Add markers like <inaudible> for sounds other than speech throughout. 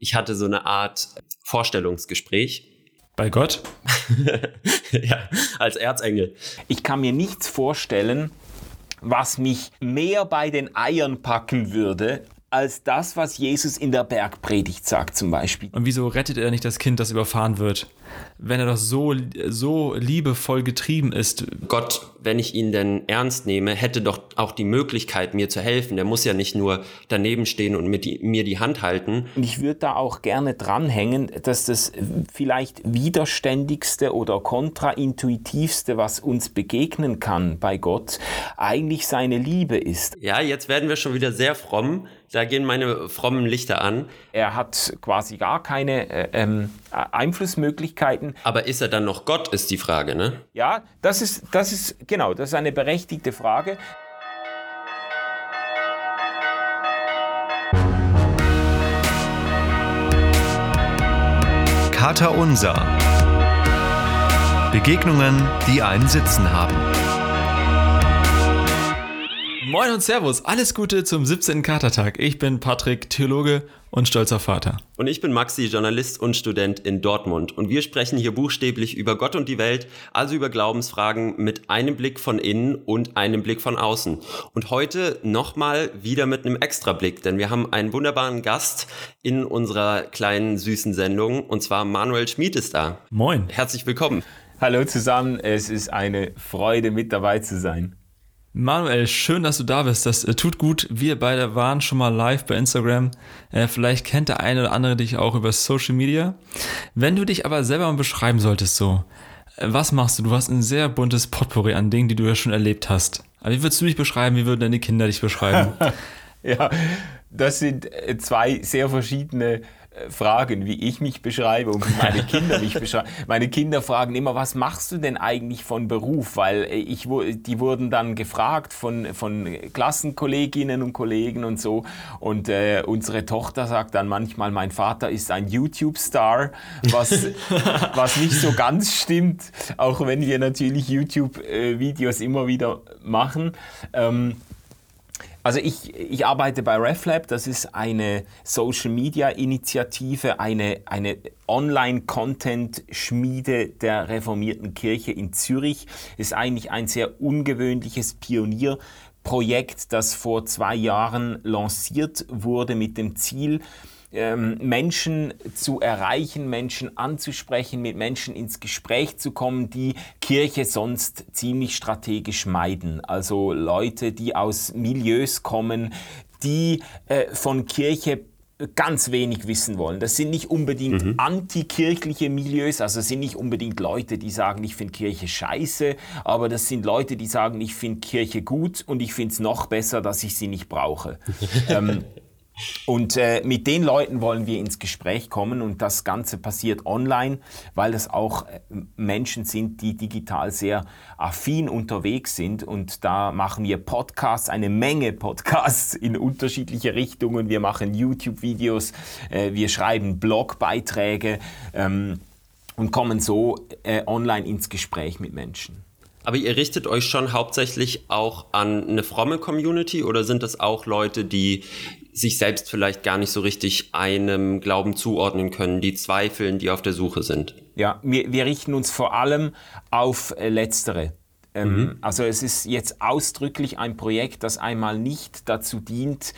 ich hatte so eine Art Vorstellungsgespräch. Bei Gott? <laughs> ja, als Erzengel. Ich kann mir nichts vorstellen, was mich mehr bei den Eiern packen würde, als das, was Jesus in der Bergpredigt sagt zum Beispiel. Und wieso rettet er nicht das Kind, das überfahren wird? Wenn er doch so, so liebevoll getrieben ist. Gott, wenn ich ihn denn ernst nehme, hätte doch auch die Möglichkeit, mir zu helfen. Der muss ja nicht nur daneben stehen und mit die, mir die Hand halten. Und ich würde da auch gerne dranhängen, dass das vielleicht widerständigste oder kontraintuitivste, was uns begegnen kann bei Gott, eigentlich seine Liebe ist. Ja, jetzt werden wir schon wieder sehr fromm. Da gehen meine frommen Lichter an. Er hat quasi gar keine äh, ähm, Einflussmöglichkeiten. Aber ist er dann noch Gott, ist die Frage, ne? Ja, das ist, das ist, genau, das ist eine berechtigte Frage. Kater Unser. Begegnungen, die einen Sitzen haben. Moin und Servus, alles Gute zum 17. Katertag. Ich bin Patrick, Theologe und stolzer Vater. Und ich bin Maxi, Journalist und Student in Dortmund. Und wir sprechen hier buchstäblich über Gott und die Welt, also über Glaubensfragen mit einem Blick von innen und einem Blick von außen. Und heute nochmal wieder mit einem Extrablick, denn wir haben einen wunderbaren Gast in unserer kleinen süßen Sendung, und zwar Manuel Schmid ist da. Moin. Herzlich willkommen. Hallo zusammen, es ist eine Freude mit dabei zu sein. Manuel, schön, dass du da bist. Das äh, tut gut. Wir beide waren schon mal live bei Instagram. Äh, vielleicht kennt der eine oder andere dich auch über Social Media. Wenn du dich aber selber mal beschreiben solltest, so, äh, was machst du? Du hast ein sehr buntes Potpourri an Dingen, die du ja schon erlebt hast. Aber wie würdest du dich beschreiben? Wie würden deine Kinder dich beschreiben? <laughs> ja, das sind äh, zwei sehr verschiedene fragen, wie ich mich beschreibe und wie meine Kinder mich beschreiben. <laughs> Meine Kinder fragen immer, was machst du denn eigentlich von Beruf? Weil äh, ich, die wurden dann gefragt von, von Klassenkolleginnen und Kollegen und so. Und äh, unsere Tochter sagt dann manchmal, mein Vater ist ein YouTube-Star, was, <laughs> was nicht so ganz stimmt, auch wenn wir natürlich YouTube-Videos immer wieder machen. Ähm, also ich, ich arbeite bei RefLab, das ist eine Social-Media-Initiative, eine, eine Online-Content-Schmiede der reformierten Kirche in Zürich. Ist eigentlich ein sehr ungewöhnliches Pionierprojekt, das vor zwei Jahren lanciert wurde mit dem Ziel, ähm, Menschen zu erreichen, Menschen anzusprechen, mit Menschen ins Gespräch zu kommen, die Kirche sonst ziemlich strategisch meiden. Also Leute, die aus Milieus kommen, die äh, von Kirche ganz wenig wissen wollen. Das sind nicht unbedingt mhm. antikirchliche Milieus, also sind nicht unbedingt Leute, die sagen, ich finde Kirche scheiße, aber das sind Leute, die sagen, ich finde Kirche gut und ich finde es noch besser, dass ich sie nicht brauche. <laughs> ähm, und äh, mit den Leuten wollen wir ins Gespräch kommen und das Ganze passiert online, weil das auch äh, Menschen sind, die digital sehr affin unterwegs sind und da machen wir Podcasts, eine Menge Podcasts in unterschiedliche Richtungen. Wir machen YouTube-Videos, äh, wir schreiben Blogbeiträge ähm, und kommen so äh, online ins Gespräch mit Menschen. Aber ihr richtet euch schon hauptsächlich auch an eine fromme Community oder sind das auch Leute, die sich selbst vielleicht gar nicht so richtig einem Glauben zuordnen können, die zweifeln, die auf der Suche sind? Ja, wir, wir richten uns vor allem auf äh, Letztere. Ähm, mhm. Also es ist jetzt ausdrücklich ein Projekt, das einmal nicht dazu dient,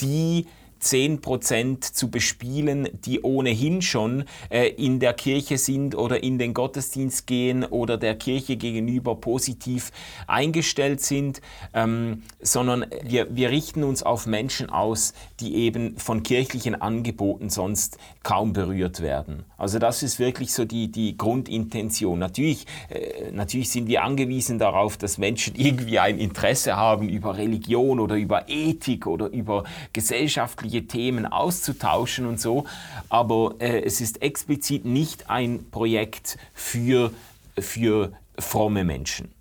die 10% zu bespielen, die ohnehin schon äh, in der Kirche sind oder in den Gottesdienst gehen oder der Kirche gegenüber positiv eingestellt sind, ähm, sondern wir, wir richten uns auf Menschen aus, die eben von kirchlichen Angeboten sonst kaum berührt werden. Also das ist wirklich so die, die Grundintention. Natürlich, äh, natürlich sind wir angewiesen darauf, dass Menschen <laughs> irgendwie ein Interesse haben über Religion oder über Ethik oder über gesellschaftliche Themen auszutauschen und so. Aber äh, es ist explizit nicht ein Projekt für, für fromme Menschen.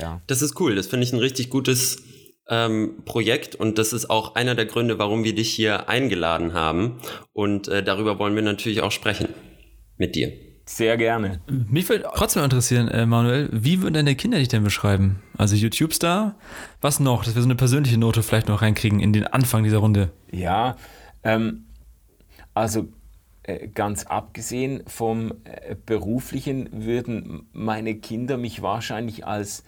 Ja. Das ist cool. Das finde ich ein richtig gutes ähm, Projekt und das ist auch einer der Gründe, warum wir dich hier eingeladen haben. Und äh, darüber wollen wir natürlich auch sprechen mit dir. Sehr gerne. Mich würde trotzdem interessieren, äh, Manuel, wie würden deine Kinder dich denn beschreiben? Also YouTube-Star? Was noch? Dass wir so eine persönliche Note vielleicht noch reinkriegen in den Anfang dieser Runde. Ja, ähm, also äh, ganz abgesehen vom äh, beruflichen würden meine Kinder mich wahrscheinlich als, äh,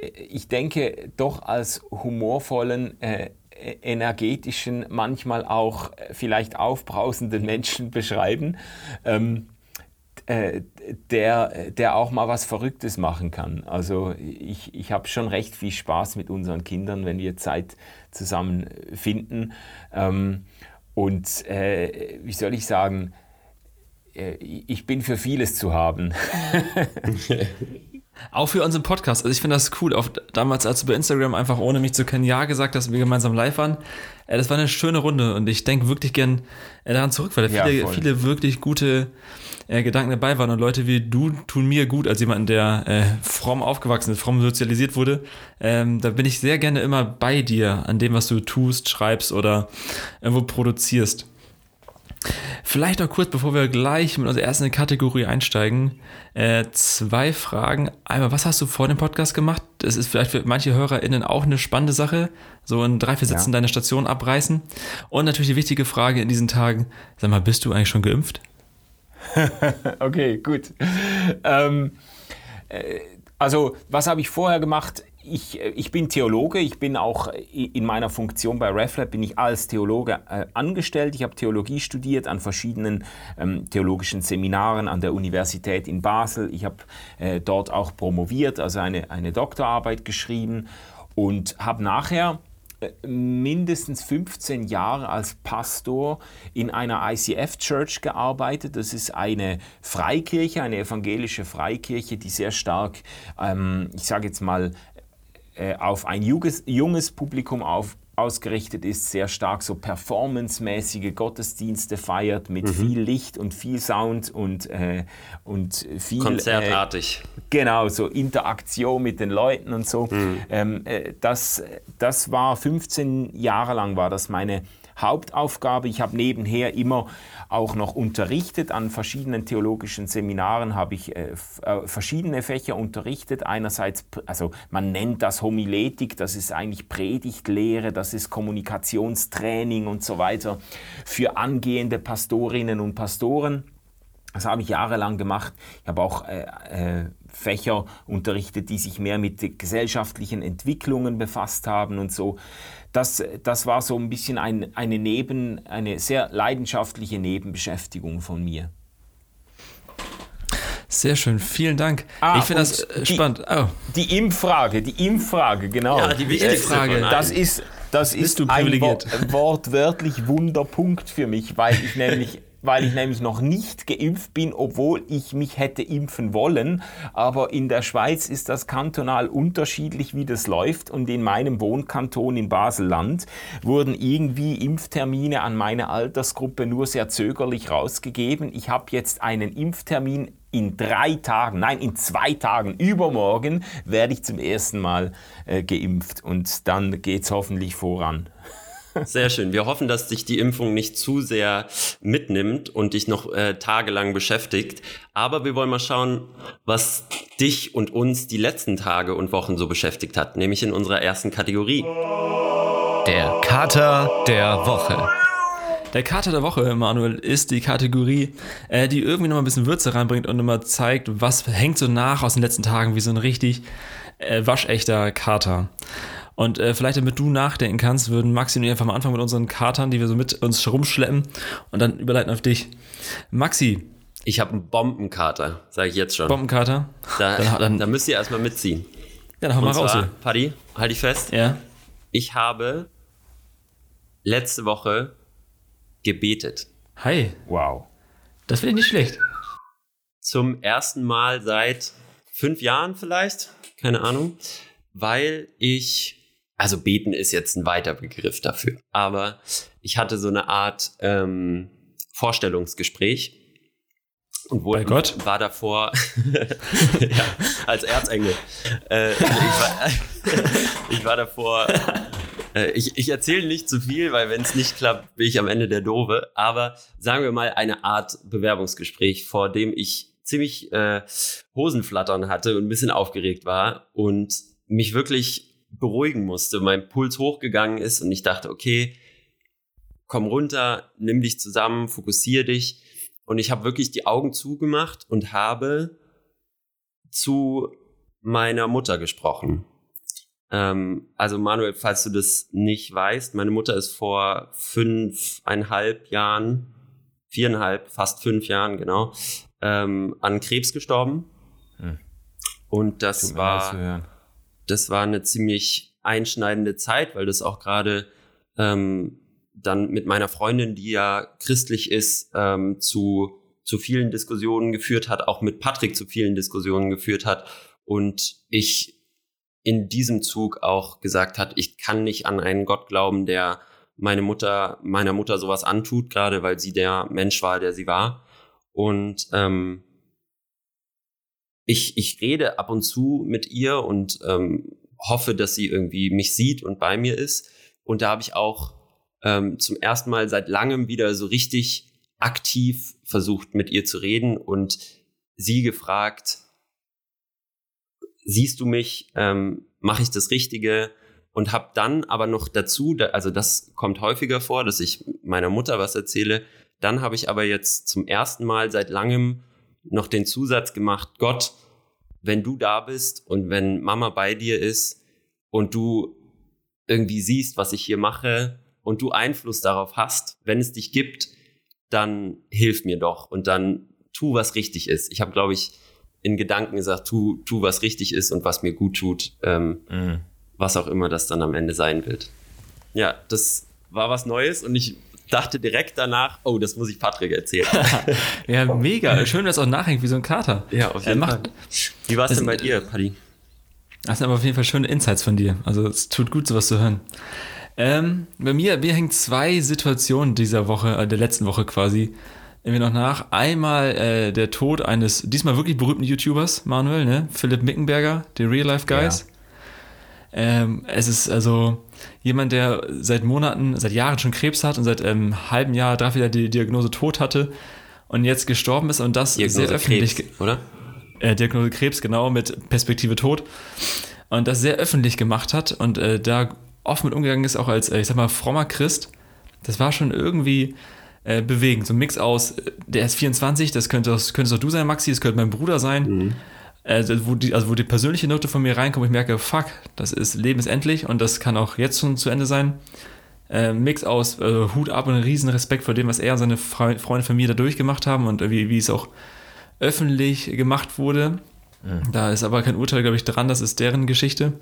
ich denke, doch als humorvollen, äh, energetischen, manchmal auch vielleicht aufbrausenden Menschen beschreiben. Ähm, der, der auch mal was Verrücktes machen kann. Also ich, ich habe schon recht viel Spaß mit unseren Kindern, wenn wir Zeit zusammen finden. Ähm, und äh, wie soll ich sagen, äh, ich bin für vieles zu haben. <laughs> <laughs> Auch für unseren Podcast. Also ich finde das cool. Auch damals, als du bei Instagram einfach ohne mich zu kennen Ja gesagt hast und wir gemeinsam live waren, äh, das war eine schöne Runde und ich denke wirklich gern äh, daran zurück, weil da viele, ja, viele wirklich gute äh, Gedanken dabei waren und Leute wie du tun mir gut als jemand, der äh, fromm aufgewachsen ist, fromm sozialisiert wurde. Ähm, da bin ich sehr gerne immer bei dir an dem, was du tust, schreibst oder irgendwo produzierst. Vielleicht noch kurz, bevor wir gleich mit unserer ersten Kategorie einsteigen, äh, zwei Fragen. Einmal, was hast du vor dem Podcast gemacht? Das ist vielleicht für manche HörerInnen auch eine spannende Sache. So in drei, vier Sätzen ja. deine Station abreißen. Und natürlich die wichtige Frage in diesen Tagen: Sag mal, bist du eigentlich schon geimpft? <laughs> okay, gut. Ähm, äh, also, was habe ich vorher gemacht? Ich, äh, ich, bin Theologe, ich bin auch in meiner Funktion bei RefLab bin ich als Theologe äh, angestellt. Ich habe Theologie studiert an verschiedenen ähm, theologischen Seminaren an der Universität in Basel. Ich habe äh, dort auch promoviert, also eine, eine Doktorarbeit geschrieben und habe nachher mindestens 15 Jahre als Pastor in einer ICF-Church gearbeitet. Das ist eine Freikirche, eine evangelische Freikirche, die sehr stark, ähm, ich sage jetzt mal, äh, auf ein junges, junges Publikum auf, ausgerichtet ist, sehr stark so performancemäßige Gottesdienste feiert mit mhm. viel Licht und viel Sound und, äh, und viel. Konzertartig. Äh, genau, so Interaktion mit den Leuten und so. Mhm. Ähm, äh, das, das war 15 Jahre lang, war das meine Hauptaufgabe. Ich habe nebenher immer auch noch unterrichtet. An verschiedenen theologischen Seminaren habe ich äh, äh, verschiedene Fächer unterrichtet. Einerseits, also man nennt das Homiletik, das ist eigentlich Predigtlehre, das ist Kommunikationstraining und so weiter für angehende Pastorinnen und Pastoren. Das habe ich jahrelang gemacht. Ich habe auch äh, äh, Fächer unterrichtet, die sich mehr mit gesellschaftlichen Entwicklungen befasst haben und so das, das war so ein bisschen ein, eine, Neben, eine sehr leidenschaftliche Nebenbeschäftigung von mir. Sehr schön, vielen Dank. Ah, ich finde das äh, spannend. Oh. Die Impffrage, die Impffrage, genau. Ja, die wichtigste Frage. Das ist, das ist ein Wort, wortwörtlich Wunderpunkt für mich, weil ich nämlich weil ich nämlich noch nicht geimpft bin, obwohl ich mich hätte impfen wollen. Aber in der Schweiz ist das kantonal unterschiedlich, wie das läuft. Und in meinem Wohnkanton in Basel-Land wurden irgendwie Impftermine an meine Altersgruppe nur sehr zögerlich rausgegeben. Ich habe jetzt einen Impftermin in drei Tagen, nein, in zwei Tagen, übermorgen werde ich zum ersten Mal äh, geimpft und dann geht es hoffentlich voran. Sehr schön. Wir hoffen, dass dich die Impfung nicht zu sehr mitnimmt und dich noch äh, tagelang beschäftigt. Aber wir wollen mal schauen, was dich und uns die letzten Tage und Wochen so beschäftigt hat, nämlich in unserer ersten Kategorie. Der Kater der Woche. Der Kater der Woche, Manuel, ist die Kategorie, äh, die irgendwie noch mal ein bisschen Würze reinbringt und immer zeigt, was hängt so nach aus den letzten Tagen, wie so ein richtig äh, waschechter Kater. Und äh, vielleicht, damit du nachdenken kannst, würden Maxi und ich einfach mal anfangen mit unseren Katern, die wir so mit uns rumschleppen und dann überleiten auf dich. Maxi. Ich habe einen Bombenkater, sage ich jetzt schon. Bombenkater? Da, dann, dann, da müsst ihr erstmal mitziehen. Ja, dann hau mal raus. Paddy, halt dich fest. Ja. Ich habe letzte Woche gebetet. Hi. Wow. Das finde ich nicht schlecht. Zum ersten Mal seit fünf Jahren vielleicht, keine Ahnung, weil ich also beten ist jetzt ein weiter Begriff dafür, aber ich hatte so eine Art ähm, Vorstellungsgespräch und wurde, Gott? war davor <laughs> ja, als Erzengel. Äh, ich, war, <laughs> ich, war, davor. Äh, ich, ich erzähle nicht zu viel, weil wenn es nicht klappt, bin ich am Ende der Dove. Aber sagen wir mal eine Art Bewerbungsgespräch, vor dem ich ziemlich äh, Hosenflattern hatte und ein bisschen aufgeregt war und mich wirklich beruhigen musste, mein Puls hochgegangen ist und ich dachte, okay, komm runter, nimm dich zusammen, fokussier dich. Und ich habe wirklich die Augen zugemacht und habe zu meiner Mutter gesprochen. Ähm, also Manuel, falls du das nicht weißt, meine Mutter ist vor fünfeinhalb Jahren, viereinhalb, fast fünf Jahren, genau, ähm, an Krebs gestorben. Hm. Und das war, das war eine ziemlich einschneidende Zeit, weil das auch gerade ähm, dann mit meiner Freundin, die ja christlich ist, ähm, zu, zu vielen Diskussionen geführt hat, auch mit Patrick zu vielen Diskussionen geführt hat. Und ich in diesem Zug auch gesagt hat, ich kann nicht an einen Gott glauben, der meine Mutter, meiner Mutter sowas antut, gerade weil sie der Mensch war, der sie war. Und ähm, ich, ich rede ab und zu mit ihr und ähm, hoffe, dass sie irgendwie mich sieht und bei mir ist. Und da habe ich auch ähm, zum ersten Mal seit langem wieder so richtig aktiv versucht, mit ihr zu reden und sie gefragt, siehst du mich, ähm, mache ich das Richtige? Und habe dann aber noch dazu, also das kommt häufiger vor, dass ich meiner Mutter was erzähle. Dann habe ich aber jetzt zum ersten Mal seit langem noch den Zusatz gemacht, Gott, wenn du da bist und wenn Mama bei dir ist und du irgendwie siehst, was ich hier mache und du Einfluss darauf hast, wenn es dich gibt, dann hilf mir doch und dann tu, was richtig ist. Ich habe, glaube ich, in Gedanken gesagt, tu, tu, was richtig ist und was mir gut tut, ähm, mhm. was auch immer das dann am Ende sein wird. Ja, das war was Neues und ich dachte direkt danach, oh, das muss ich Patrick erzählen. <laughs> ja, mega. Schön, dass es auch nachhängt wie so ein Kater. Ja, auf jeden Fall. Wie war es denn bei dir, Paddy? Das sind aber auf jeden Fall schöne Insights von dir. Also es tut gut, sowas zu hören. Ähm, bei mir, mir hängen zwei Situationen dieser Woche, äh, der letzten Woche quasi, irgendwie noch nach. Einmal äh, der Tod eines diesmal wirklich berühmten YouTubers, Manuel, ne? Philipp Mickenberger, der Real Life Guys. Ja. Ähm, es ist also jemand, der seit Monaten, seit Jahren schon Krebs hat und seit einem ähm, halben Jahr dafür wieder die Diagnose Tod hatte und jetzt gestorben ist und das Diagnose sehr öffentlich, Krebs, oder? Äh, Diagnose Krebs, genau, mit Perspektive Tod. Und das sehr öffentlich gemacht hat und äh, da offen mit umgegangen ist, auch als, äh, ich sag mal, frommer Christ. Das war schon irgendwie äh, bewegend. So ein Mix aus, äh, der ist 24, das könnte, das könntest auch du sein, Maxi, das könnte mein Bruder sein. Mhm. Also wo, die, also wo die persönliche Note von mir reinkommt, ich merke, fuck, das ist lebensendlich und das kann auch jetzt schon zu Ende sein. Äh, Mix aus äh, Hut ab und riesen Respekt vor dem, was er und seine Fre Freunde, Familie da durchgemacht haben und wie, wie es auch öffentlich gemacht wurde. Mhm. Da ist aber kein Urteil, glaube ich, dran, das ist deren Geschichte.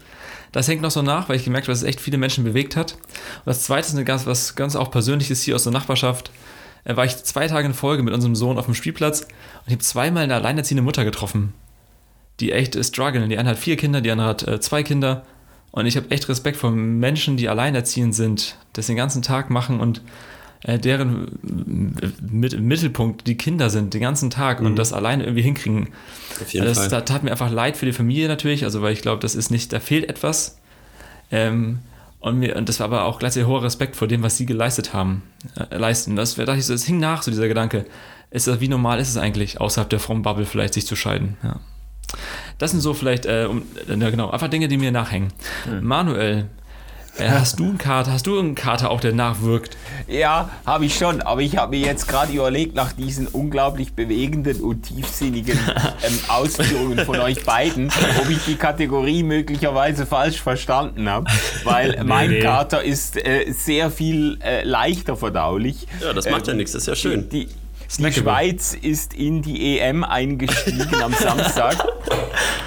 Das hängt noch so nach, weil ich gemerkt habe, dass es echt viele Menschen bewegt hat. Und das zweite ist eine ganz, was ganz auch Persönliches hier aus der Nachbarschaft. War ich zwei Tage in Folge mit unserem Sohn auf dem Spielplatz und ich habe zweimal eine alleinerziehende Mutter getroffen, die echt strugglen. Die eine hat vier Kinder, die andere hat äh, zwei Kinder. Und ich habe echt Respekt vor Menschen, die alleinerziehend sind, das den ganzen Tag machen und äh, deren mit, Mittelpunkt die Kinder sind, den ganzen Tag mhm. und das alleine irgendwie hinkriegen. Auf jeden das, Fall. Da tat mir einfach leid für die Familie natürlich, also weil ich glaube, das ist nicht, da fehlt etwas. Ähm, und, mir, und das war aber auch gleichzeitig hoher Respekt vor dem, was sie geleistet haben, äh, leisten. Das, da dachte ich so, es hing nach, so dieser Gedanke. Ist das, wie normal ist es eigentlich, außerhalb der frommen Bubble vielleicht sich zu scheiden? Ja. Das sind so vielleicht, äh, um, äh, genau, einfach Dinge, die mir nachhängen. Mhm. Manuel, äh, hast du einen Kater? Hast du einen Kater auch, der nachwirkt? Ja, habe ich schon. Aber ich habe mir jetzt gerade überlegt, nach diesen unglaublich bewegenden und tiefsinnigen <laughs> ähm, Ausführungen von euch beiden, ob ich die Kategorie möglicherweise falsch verstanden habe. Weil <laughs> nee, mein nee. Kater ist äh, sehr viel äh, leichter verdaulich. Ja, das macht ja ähm, nichts. Das ist ja schön. Die, die Schweiz ist in die EM eingestiegen am Samstag.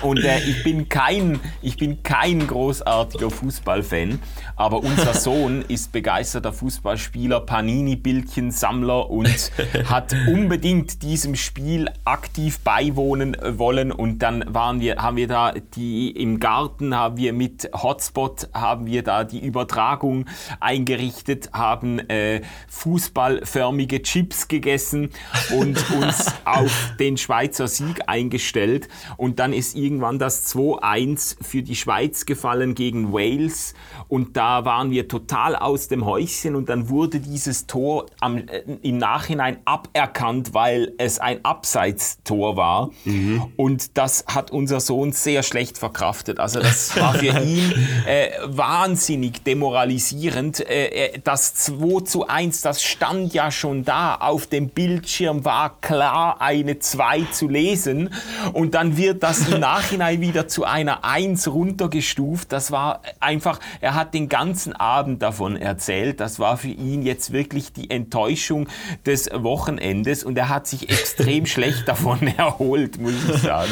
Und äh, ich, bin kein, ich bin kein großartiger Fußballfan, aber unser Sohn ist begeisterter Fußballspieler, Panini-Bildchensammler und hat unbedingt diesem Spiel aktiv beiwohnen wollen. Und dann waren wir, haben wir da die im Garten, haben wir mit Hotspot, haben wir da die Übertragung eingerichtet, haben äh, fußballförmige Chips gegessen und uns auf den Schweizer Sieg eingestellt. Und dann ist irgendwann das 2-1 für die Schweiz gefallen gegen Wales. Und da waren wir total aus dem Häuschen. Und dann wurde dieses Tor am, äh, im Nachhinein aberkannt, weil es ein Abseitstor war. Mhm. Und das hat unser Sohn sehr schlecht verkraftet. Also das war für <laughs> ihn äh, wahnsinnig demoralisierend. Äh, das 2 zu 1, das stand ja schon da. Auf dem Bildschirm war klar eine 2 zu lesen. Und dann wird das im <laughs> Nachhinein wieder zu einer 1 runtergestuft. Das war einfach, er hat den ganzen Abend davon erzählt. Das war für ihn jetzt wirklich die Enttäuschung des Wochenendes. Und er hat sich extrem <laughs> schlecht davon <laughs> erholt, muss ich sagen.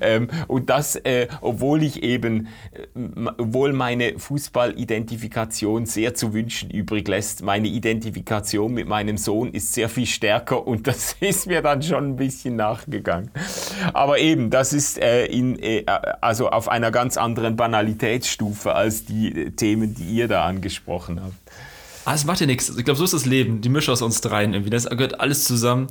Ähm, und das, äh, obwohl ich eben, äh, obwohl meine Fußballidentifikation sehr zu wünschen übrig lässt. Meine Identifikation mit meinem Sohn ist sehr viel stärker und das <laughs> ist mir dann schon ein bisschen nachgegangen. Aber eben, das ist äh, in, äh, also auf einer ganz anderen Banalitätsstufe als die äh, Themen, die ihr da angesprochen habt. Ah, es macht ja nichts. Ich glaube, so ist das Leben. Die Mische aus uns dreien irgendwie. Das gehört alles zusammen.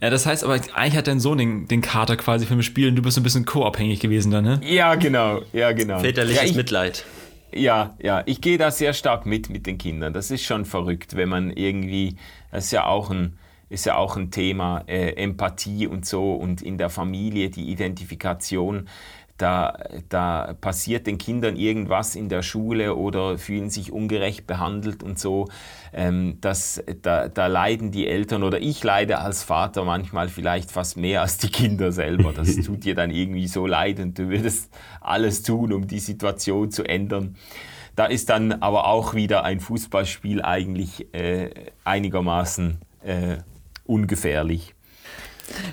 Ja, das heißt aber, eigentlich hat dein Sohn den, den Kater quasi für mich spielen. Du bist ein bisschen co-abhängig gewesen dann, ne? Ja, genau. Ja, genau. Väterliches ja, ich, Mitleid. Ja, ja. Ich gehe da sehr stark mit mit den Kindern. Das ist schon verrückt, wenn man irgendwie, das ist ja auch ein, ist ja auch ein Thema, äh, Empathie und so und in der Familie die Identifikation da, da passiert den Kindern irgendwas in der Schule oder fühlen sich ungerecht behandelt und so. Ähm, das, da, da leiden die Eltern oder ich leide als Vater manchmal vielleicht fast mehr als die Kinder selber. Das <laughs> tut dir dann irgendwie so leid und du würdest alles tun, um die Situation zu ändern. Da ist dann aber auch wieder ein Fußballspiel eigentlich äh, einigermaßen äh, ungefährlich.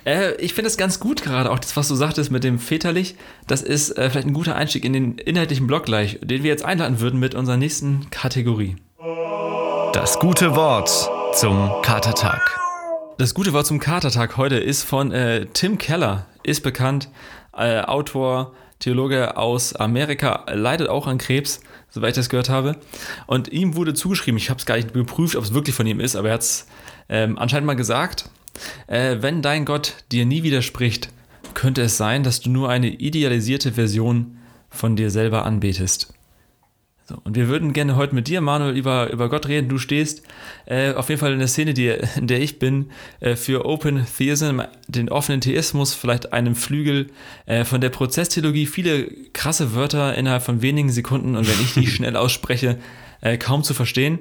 Äh, ich finde es ganz gut gerade, auch das, was du sagtest mit dem väterlich. Das ist äh, vielleicht ein guter Einstieg in den inhaltlichen Block gleich, den wir jetzt einladen würden mit unserer nächsten Kategorie. Das gute Wort zum Katertag. Das gute Wort zum Katertag heute ist von äh, Tim Keller, ist bekannt, äh, Autor, Theologe aus Amerika, leidet auch an Krebs, soweit ich das gehört habe. Und ihm wurde zugeschrieben, ich habe es gar nicht geprüft, ob es wirklich von ihm ist, aber er hat es ähm, anscheinend mal gesagt, äh, wenn dein Gott dir nie widerspricht, könnte es sein, dass du nur eine idealisierte Version von dir selber anbetest. So, und wir würden gerne heute mit dir, Manuel, über, über Gott reden. Du stehst äh, auf jeden Fall in der Szene, die, in der ich bin, äh, für Open Theism, den offenen Theismus, vielleicht einem Flügel äh, von der Prozesstheologie. Viele krasse Wörter innerhalb von wenigen Sekunden und wenn ich die <laughs> schnell ausspreche, äh, kaum zu verstehen.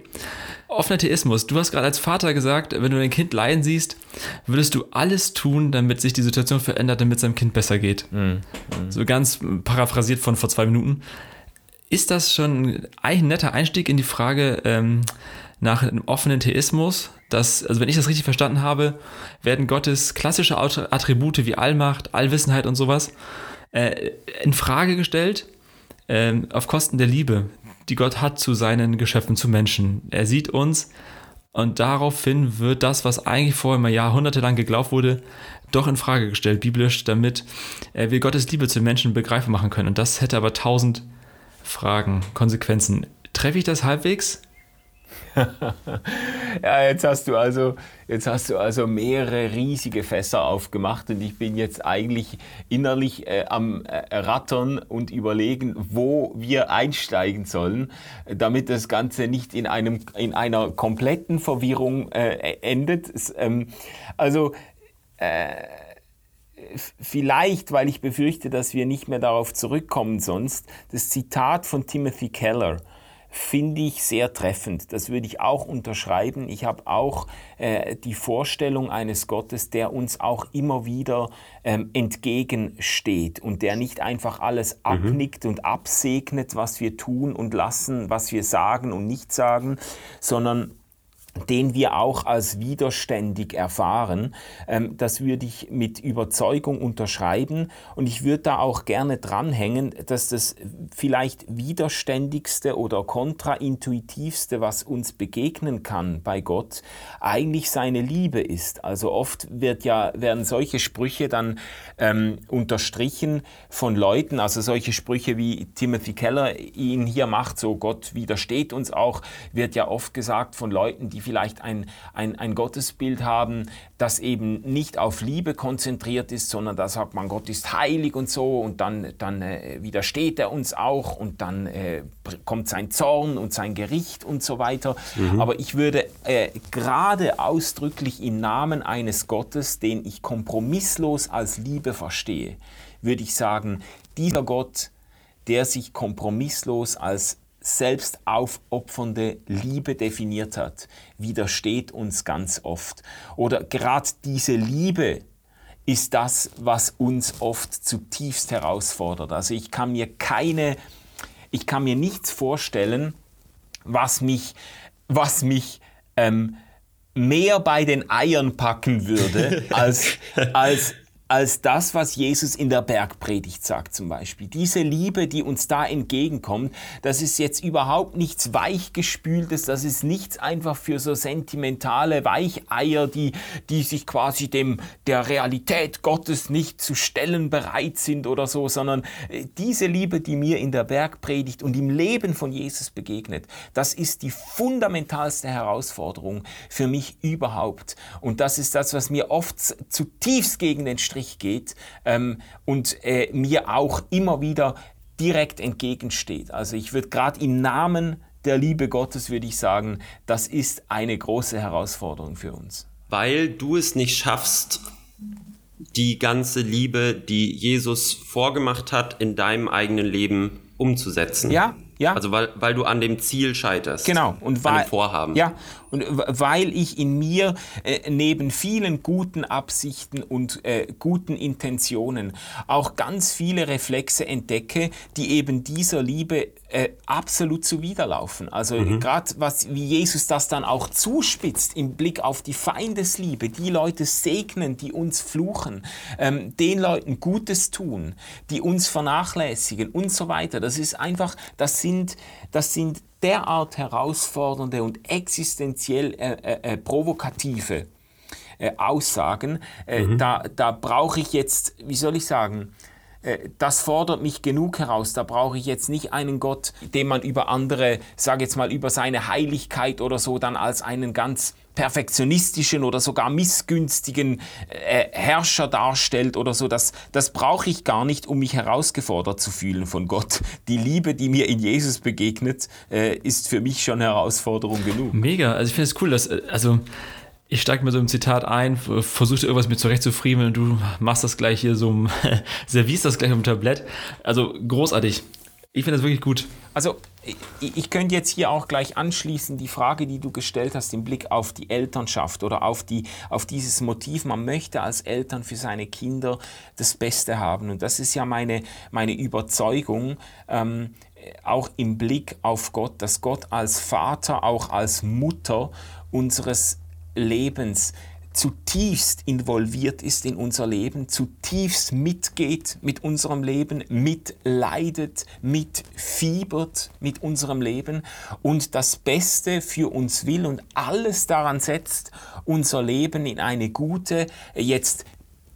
Offener Theismus. Du hast gerade als Vater gesagt, wenn du dein Kind leiden siehst, würdest du alles tun, damit sich die Situation verändert, damit es seinem Kind besser geht. Mhm. So ganz paraphrasiert von vor zwei Minuten. Ist das schon ein netter Einstieg in die Frage ähm, nach einem offenen Theismus? Dass, also wenn ich das richtig verstanden habe, werden Gottes klassische Attribute wie Allmacht, Allwissenheit und sowas äh, in Frage gestellt äh, auf Kosten der Liebe, die Gott hat zu seinen Geschöpfen, zu Menschen. Er sieht uns und daraufhin wird das, was eigentlich vorher mal jahrhundertelang geglaubt wurde, doch in Frage gestellt, biblisch, damit wir Gottes Liebe zu Menschen begreifbar machen können. Und das hätte aber tausend Fragen, Konsequenzen. Treffe ich das halbwegs? <laughs> ja, jetzt hast du also, jetzt hast du also mehrere riesige Fässer aufgemacht und ich bin jetzt eigentlich innerlich äh, am äh, rattern und überlegen, wo wir einsteigen sollen, damit das Ganze nicht in einem, in einer kompletten Verwirrung äh, endet. Ähm, also, äh, vielleicht, weil ich befürchte, dass wir nicht mehr darauf zurückkommen sonst, das Zitat von Timothy Keller finde ich sehr treffend. Das würde ich auch unterschreiben. Ich habe auch äh, die Vorstellung eines Gottes, der uns auch immer wieder ähm, entgegensteht und der nicht einfach alles mhm. abnickt und absegnet, was wir tun und lassen, was wir sagen und nicht sagen, sondern den wir auch als widerständig erfahren. Ähm, das würde ich mit Überzeugung unterschreiben und ich würde da auch gerne dranhängen, dass das vielleicht widerständigste oder kontraintuitivste, was uns begegnen kann bei Gott, eigentlich seine Liebe ist. Also oft wird ja, werden solche Sprüche dann ähm, unterstrichen von Leuten, also solche Sprüche wie Timothy Keller ihn hier macht, so Gott widersteht uns auch, wird ja oft gesagt von Leuten, die vielleicht ein, ein, ein Gottesbild haben, das eben nicht auf Liebe konzentriert ist, sondern da sagt man, Gott ist heilig und so und dann, dann äh, widersteht er uns auch und dann äh, kommt sein Zorn und sein Gericht und so weiter. Mhm. Aber ich würde äh, gerade ausdrücklich im Namen eines Gottes, den ich kompromisslos als Liebe verstehe, würde ich sagen, dieser Gott, der sich kompromisslos als selbst aufopfernde Liebe definiert hat, widersteht uns ganz oft. Oder gerade diese Liebe ist das, was uns oft zutiefst herausfordert. Also ich kann mir keine, ich kann mir nichts vorstellen, was mich, was mich ähm, mehr bei den Eiern packen würde, <laughs> als, als als das, was Jesus in der Bergpredigt sagt zum Beispiel. Diese Liebe, die uns da entgegenkommt, das ist jetzt überhaupt nichts Weichgespültes, das ist nichts einfach für so sentimentale Weicheier, die, die sich quasi dem, der Realität Gottes nicht zu stellen bereit sind oder so, sondern äh, diese Liebe, die mir in der Bergpredigt und im Leben von Jesus begegnet, das ist die fundamentalste Herausforderung für mich überhaupt. Und das ist das, was mir oft zutiefst gegen den Strich Strich geht ähm, und äh, mir auch immer wieder direkt entgegensteht. Also ich würde gerade im Namen der Liebe Gottes würde ich sagen, das ist eine große Herausforderung für uns. Weil du es nicht schaffst, die ganze Liebe, die Jesus vorgemacht hat, in deinem eigenen Leben umzusetzen. Ja, ja. Also weil, weil du an dem Ziel scheiterst. Genau. Und weil, an dem Vorhaben. Ja. Und weil ich in mir äh, neben vielen guten Absichten und äh, guten Intentionen auch ganz viele Reflexe entdecke, die eben dieser Liebe äh, absolut zuwiderlaufen. Also mhm. gerade was wie Jesus das dann auch zuspitzt im Blick auf die Feindesliebe, die Leute segnen, die uns fluchen, ähm, den Leuten Gutes tun, die uns vernachlässigen und so weiter. Das ist einfach, das sind, das sind derart herausfordernde und existenziell äh, äh, äh provokative äh, Aussagen, äh, mhm. da, da brauche ich jetzt, wie soll ich sagen, das fordert mich genug heraus. Da brauche ich jetzt nicht einen Gott, den man über andere, sage jetzt mal, über seine Heiligkeit oder so dann als einen ganz perfektionistischen oder sogar missgünstigen äh, Herrscher darstellt oder so. Das, das brauche ich gar nicht, um mich herausgefordert zu fühlen von Gott. Die Liebe, die mir in Jesus begegnet, äh, ist für mich schon Herausforderung genug. Mega. Also ich finde es cool, dass, äh, also ich steige mir so im Zitat ein, versuche irgendwas mit zurechtzufriemeln und du machst das gleich hier so, <laughs> servierst das gleich auf dem Tablett. Also großartig. Ich finde das wirklich gut. Also ich, ich könnte jetzt hier auch gleich anschließen, die Frage, die du gestellt hast im Blick auf die Elternschaft oder auf, die, auf dieses Motiv, man möchte als Eltern für seine Kinder das Beste haben. Und das ist ja meine, meine Überzeugung, ähm, auch im Blick auf Gott, dass Gott als Vater, auch als Mutter unseres Lebens zutiefst involviert ist in unser Leben, zutiefst mitgeht mit unserem Leben, mitleidet, mitfiebert mit unserem Leben und das Beste für uns will und alles daran setzt, unser Leben in eine gute, jetzt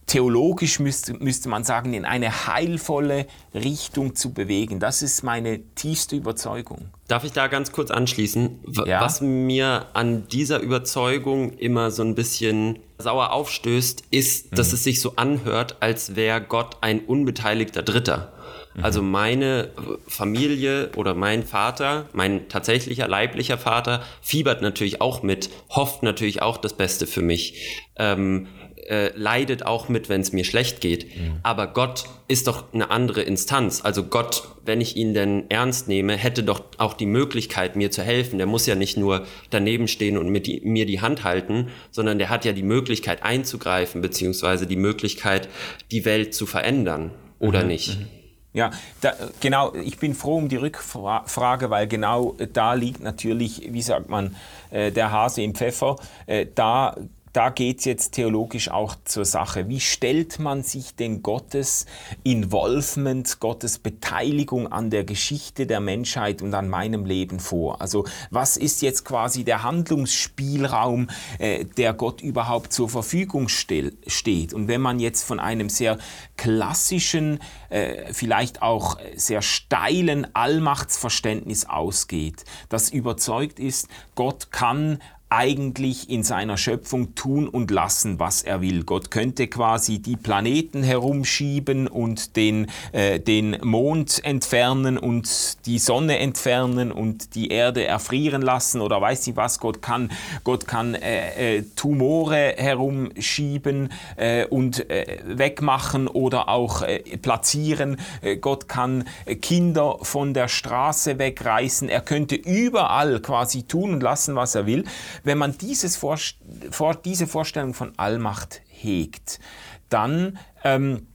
theologisch müsste, müsste man sagen, in eine heilvolle Richtung zu bewegen. Das ist meine tiefste Überzeugung. Darf ich da ganz kurz anschließen? Ja? Was mir an dieser Überzeugung immer so ein bisschen sauer aufstößt, ist, dass mhm. es sich so anhört, als wäre Gott ein unbeteiligter Dritter. Mhm. Also meine Familie oder mein Vater, mein tatsächlicher leiblicher Vater, fiebert natürlich auch mit, hofft natürlich auch das Beste für mich. Ähm, äh, leidet auch mit, wenn es mir schlecht geht. Mhm. Aber Gott ist doch eine andere Instanz. Also Gott, wenn ich ihn denn ernst nehme, hätte doch auch die Möglichkeit, mir zu helfen. Der muss ja nicht nur daneben stehen und mit die, mir die Hand halten, sondern der hat ja die Möglichkeit einzugreifen, beziehungsweise die Möglichkeit, die Welt zu verändern. Oder mhm. nicht? Mhm. Ja, da, genau, ich bin froh um die Rückfrage, weil genau da liegt natürlich, wie sagt man, äh, der Hase im Pfeffer. Äh, da da geht es jetzt theologisch auch zur Sache. Wie stellt man sich denn Gottes Involvement, Gottes Beteiligung an der Geschichte der Menschheit und an meinem Leben vor? Also was ist jetzt quasi der Handlungsspielraum, äh, der Gott überhaupt zur Verfügung stell, steht? Und wenn man jetzt von einem sehr klassischen, äh, vielleicht auch sehr steilen Allmachtsverständnis ausgeht, das überzeugt ist, Gott kann eigentlich in seiner Schöpfung tun und lassen, was er will. Gott könnte quasi die Planeten herumschieben und den, äh, den Mond entfernen und die Sonne entfernen und die Erde erfrieren lassen oder weiß ich was. Gott kann, Gott kann äh, äh, Tumore herumschieben äh, und äh, wegmachen oder auch äh, platzieren. Gott kann Kinder von der Straße wegreißen. Er könnte überall quasi tun und lassen, was er will. Wenn man dieses vor, vor, diese Vorstellung von Allmacht hegt, dann ähm,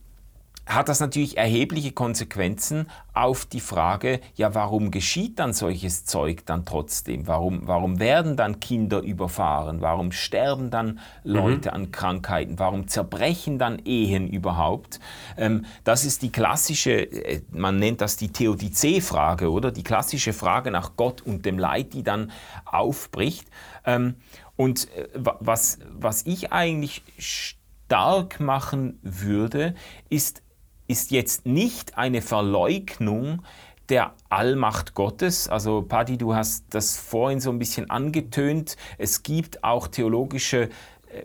hat das natürlich erhebliche Konsequenzen auf die Frage, ja, warum geschieht dann solches Zeug dann trotzdem? Warum, warum werden dann Kinder überfahren? Warum sterben dann Leute mhm. an Krankheiten? Warum zerbrechen dann Ehen überhaupt? Ähm, das ist die klassische, äh, man nennt das die Theodizee-Frage, oder? Die klassische Frage nach Gott und dem Leid, die dann aufbricht. Ähm, und äh, was, was ich eigentlich stark machen würde, ist ist jetzt nicht eine Verleugnung der Allmacht Gottes. Also Paddy, du hast das vorhin so ein bisschen angetönt. Es gibt auch theologische äh,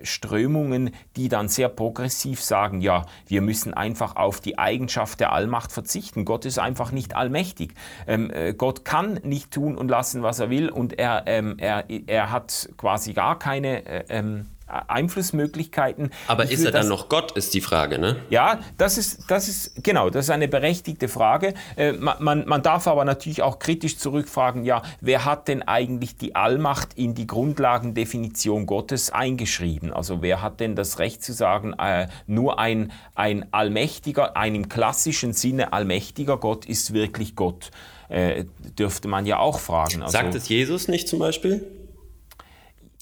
Strömungen, die dann sehr progressiv sagen, ja, wir müssen einfach auf die Eigenschaft der Allmacht verzichten. Gott ist einfach nicht allmächtig. Ähm, äh, Gott kann nicht tun und lassen, was er will und er, ähm, er, er hat quasi gar keine äh, ähm, Einflussmöglichkeiten. Aber ich ist er dann noch Gott, ist die Frage, ne? Ja, das ist, das ist, genau, das ist eine berechtigte Frage. Äh, man, man darf aber natürlich auch kritisch zurückfragen, ja, wer hat denn eigentlich die Allmacht in die Grundlagendefinition Gottes eingeschrieben? Also wer hat denn das Recht zu sagen, äh, nur ein, ein allmächtiger, ein im klassischen Sinne allmächtiger Gott ist wirklich Gott? Äh, dürfte man ja auch fragen. Also, Sagt es Jesus nicht zum Beispiel?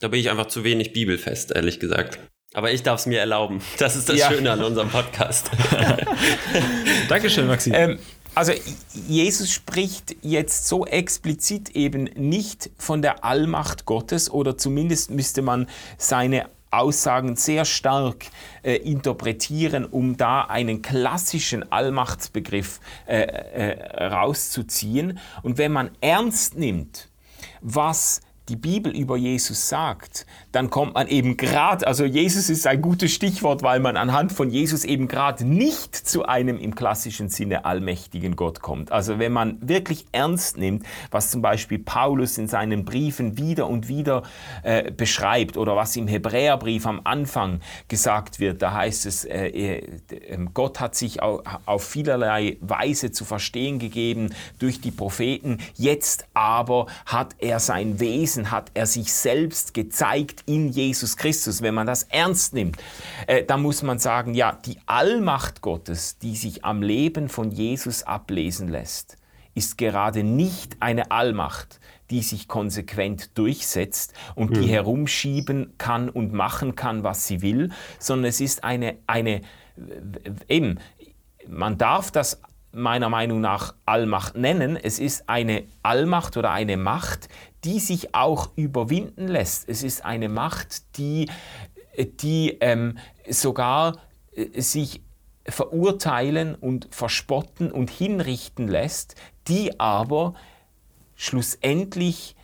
Da bin ich einfach zu wenig bibelfest, ehrlich gesagt. Aber ich darf es mir erlauben. Das ist das ja. Schöne an unserem Podcast. <laughs> Dankeschön, Maxi. Ähm, also Jesus spricht jetzt so explizit eben nicht von der Allmacht Gottes oder zumindest müsste man seine Aussagen sehr stark äh, interpretieren, um da einen klassischen Allmachtsbegriff äh, äh, rauszuziehen. Und wenn man ernst nimmt, was die Bibel über Jesus sagt, dann kommt man eben gerade, also Jesus ist ein gutes Stichwort, weil man anhand von Jesus eben gerade nicht zu einem im klassischen Sinne allmächtigen Gott kommt. Also wenn man wirklich ernst nimmt, was zum Beispiel Paulus in seinen Briefen wieder und wieder äh, beschreibt oder was im Hebräerbrief am Anfang gesagt wird, da heißt es, äh, äh, ähm, Gott hat sich auf vielerlei Weise zu verstehen gegeben durch die Propheten, jetzt aber hat er sein Wesen, hat er sich selbst gezeigt in Jesus Christus, wenn man das ernst nimmt, äh, dann muss man sagen, ja, die Allmacht Gottes, die sich am Leben von Jesus ablesen lässt, ist gerade nicht eine Allmacht, die sich konsequent durchsetzt und die mhm. herumschieben kann und machen kann, was sie will, sondern es ist eine, eine eben, man darf das meiner Meinung nach Allmacht nennen. Es ist eine Allmacht oder eine Macht, die sich auch überwinden lässt. Es ist eine Macht, die, die ähm, sogar äh, sich verurteilen und verspotten und hinrichten lässt, die aber schlussendlich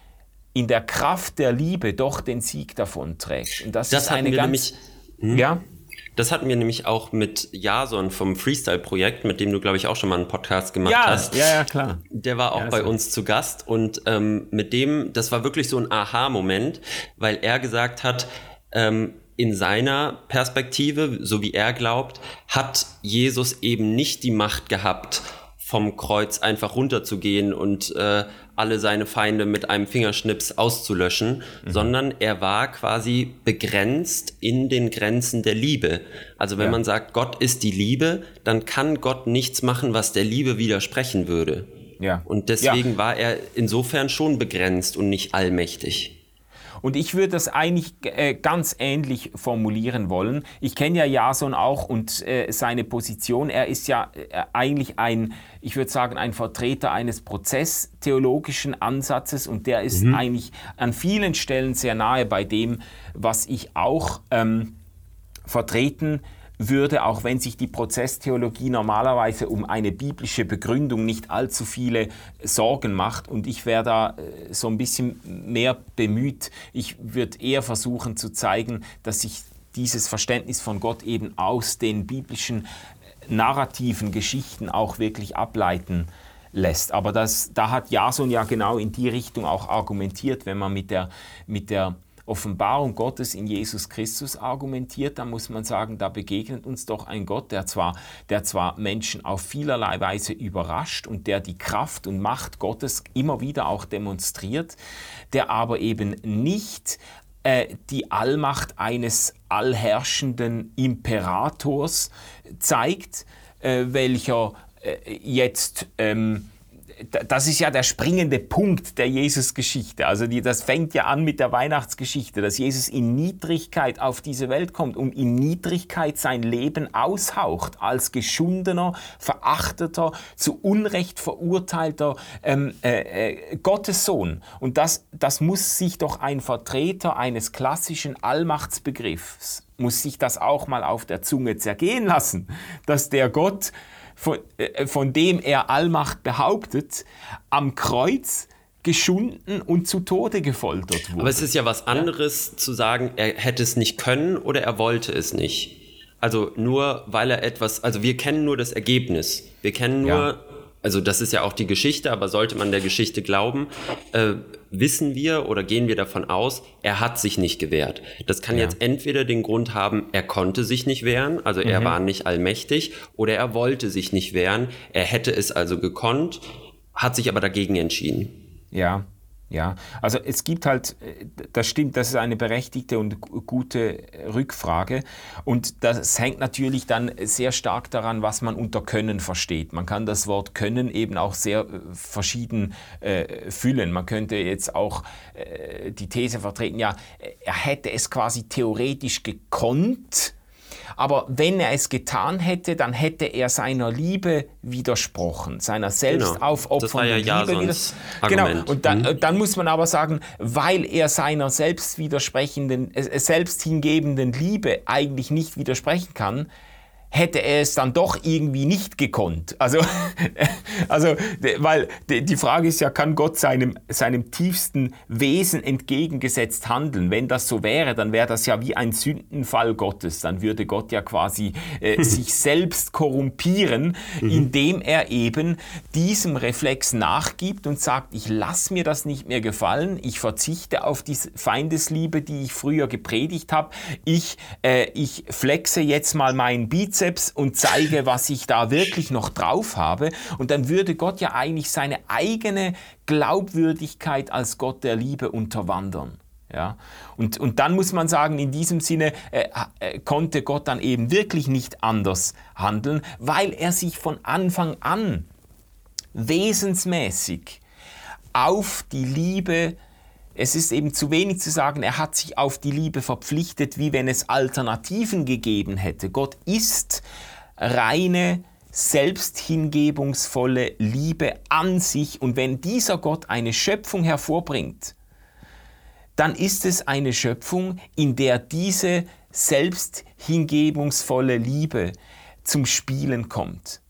in der Kraft der Liebe doch den Sieg davon trägt. Und das, das ist eine ganz... Nämlich, hm? ja? Das hatten wir nämlich auch mit Jason vom Freestyle-Projekt, mit dem du, glaube ich, auch schon mal einen Podcast gemacht ja, hast. Ja, ja, klar. Der war auch ja, bei so. uns zu Gast und ähm, mit dem, das war wirklich so ein Aha-Moment, weil er gesagt hat, ähm, in seiner Perspektive, so wie er glaubt, hat Jesus eben nicht die Macht gehabt, vom Kreuz einfach runterzugehen und äh, alle seine Feinde mit einem Fingerschnips auszulöschen, mhm. sondern er war quasi begrenzt in den Grenzen der Liebe. Also wenn ja. man sagt, Gott ist die Liebe, dann kann Gott nichts machen, was der Liebe widersprechen würde. Ja. Und deswegen ja. war er insofern schon begrenzt und nicht allmächtig. Und ich würde das eigentlich äh, ganz ähnlich formulieren wollen. Ich kenne ja Jason auch und äh, seine Position. Er ist ja äh, eigentlich ein, ich würde sagen, ein Vertreter eines prozesstheologischen Ansatzes und der ist mhm. eigentlich an vielen Stellen sehr nahe bei dem, was ich auch ähm, vertreten würde, auch wenn sich die Prozesstheologie normalerweise um eine biblische Begründung nicht allzu viele Sorgen macht. Und ich wäre da äh, so ein bisschen mehr bemüht. Ich würde eher versuchen zu zeigen, dass sich dieses Verständnis von Gott eben aus den biblischen äh, narrativen Geschichten auch wirklich ableiten lässt. Aber das, da hat Jason ja genau in die Richtung auch argumentiert, wenn man mit der, mit der Offenbarung Gottes in Jesus Christus argumentiert, dann muss man sagen, da begegnet uns doch ein Gott, der zwar, der zwar Menschen auf vielerlei Weise überrascht und der die Kraft und Macht Gottes immer wieder auch demonstriert, der aber eben nicht äh, die Allmacht eines allherrschenden Imperators zeigt, äh, welcher äh, jetzt ähm, das ist ja der springende Punkt der Jesus-Geschichte. Also die, das fängt ja an mit der Weihnachtsgeschichte, dass Jesus in Niedrigkeit auf diese Welt kommt und in Niedrigkeit sein Leben aushaucht, als geschundener, verachteter, zu Unrecht verurteilter ähm, äh, äh, Gottessohn. Und das, das muss sich doch ein Vertreter eines klassischen Allmachtsbegriffs, muss sich das auch mal auf der Zunge zergehen lassen, dass der Gott von, äh, von dem er Allmacht behauptet, am Kreuz geschunden und zu Tode gefoltert wurde. Aber es ist ja was anderes ja? zu sagen, er hätte es nicht können oder er wollte es nicht. Also nur weil er etwas, also wir kennen nur das Ergebnis. Wir kennen nur ja also das ist ja auch die Geschichte, aber sollte man der Geschichte glauben, äh, wissen wir oder gehen wir davon aus, er hat sich nicht gewehrt. Das kann ja. jetzt entweder den Grund haben, er konnte sich nicht wehren, also mhm. er war nicht allmächtig, oder er wollte sich nicht wehren, er hätte es also gekonnt, hat sich aber dagegen entschieden. Ja, ja, also es gibt halt, äh, das stimmt, das ist eine berechtigte und gute Rückfrage. Und das hängt natürlich dann sehr stark daran, was man unter Können versteht. Man kann das Wort Können eben auch sehr äh, verschieden äh, füllen. Man könnte jetzt auch äh, die These vertreten, ja, er hätte es quasi theoretisch gekonnt, aber wenn er es getan hätte, dann hätte er seiner Liebe widersprochen, seiner selbstaufopfernden genau. Liebe. Widers genau. Und dann, mhm. dann, muss man aber sagen, weil er seiner selbst widersprechenden, äh, selbst hingebenden Liebe eigentlich nicht widersprechen kann, hätte er es dann doch irgendwie nicht gekonnt. Also, <laughs> also weil die Frage ist ja, kann Gott seinem, seinem tiefsten Wesen entgegengesetzt handeln? Wenn das so wäre, dann wäre das ja wie ein Sündenfall Gottes. Dann würde Gott ja quasi äh, <laughs> sich selbst korrumpieren, mhm. indem er eben diesem Reflex nachgibt und sagt, ich lasse mir das nicht mehr gefallen, ich verzichte auf die Feindesliebe, die ich früher gepredigt habe, ich, äh, ich flexe jetzt mal meinen Bizeps Bizeps und zeige, was ich da wirklich noch drauf habe. Und dann würde Gott ja eigentlich seine eigene Glaubwürdigkeit als Gott der Liebe unterwandern. Ja? Und, und dann muss man sagen, in diesem Sinne äh, äh, konnte Gott dann eben wirklich nicht anders handeln, weil er sich von Anfang an wesensmäßig auf die Liebe es ist eben zu wenig zu sagen, er hat sich auf die Liebe verpflichtet, wie wenn es Alternativen gegeben hätte. Gott ist reine, selbsthingebungsvolle Liebe an sich. Und wenn dieser Gott eine Schöpfung hervorbringt, dann ist es eine Schöpfung, in der diese selbsthingebungsvolle Liebe zum Spielen kommt.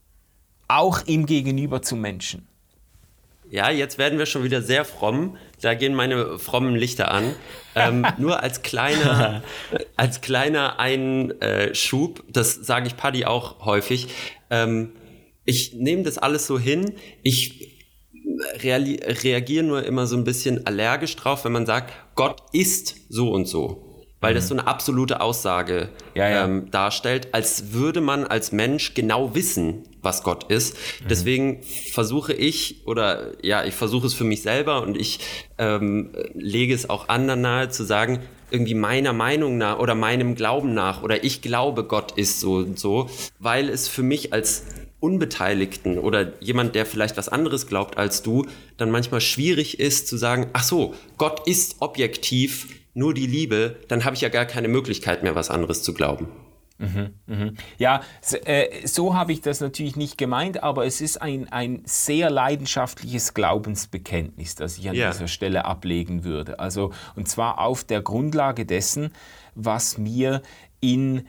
Auch im Gegenüber zum Menschen. Ja, jetzt werden wir schon wieder sehr fromm. Da gehen meine frommen Lichter an. Ähm, <laughs> nur als kleiner, als kleiner Einschub, das sage ich Paddy auch häufig. Ähm, ich nehme das alles so hin. Ich reagiere nur immer so ein bisschen allergisch drauf, wenn man sagt, Gott ist so und so weil das mhm. so eine absolute Aussage ja, ja. Ähm, darstellt, als würde man als Mensch genau wissen, was Gott ist. Mhm. Deswegen versuche ich, oder ja, ich versuche es für mich selber und ich ähm, lege es auch anderen nahe zu sagen, irgendwie meiner Meinung nach oder meinem Glauben nach oder ich glaube, Gott ist so und so, weil es für mich als Unbeteiligten oder jemand, der vielleicht was anderes glaubt als du, dann manchmal schwierig ist zu sagen, ach so, Gott ist objektiv nur die Liebe, dann habe ich ja gar keine Möglichkeit mehr, was anderes zu glauben. Mhm, mh. Ja, so, äh, so habe ich das natürlich nicht gemeint, aber es ist ein, ein sehr leidenschaftliches Glaubensbekenntnis, das ich an ja. dieser Stelle ablegen würde. Also, und zwar auf der Grundlage dessen, was mir in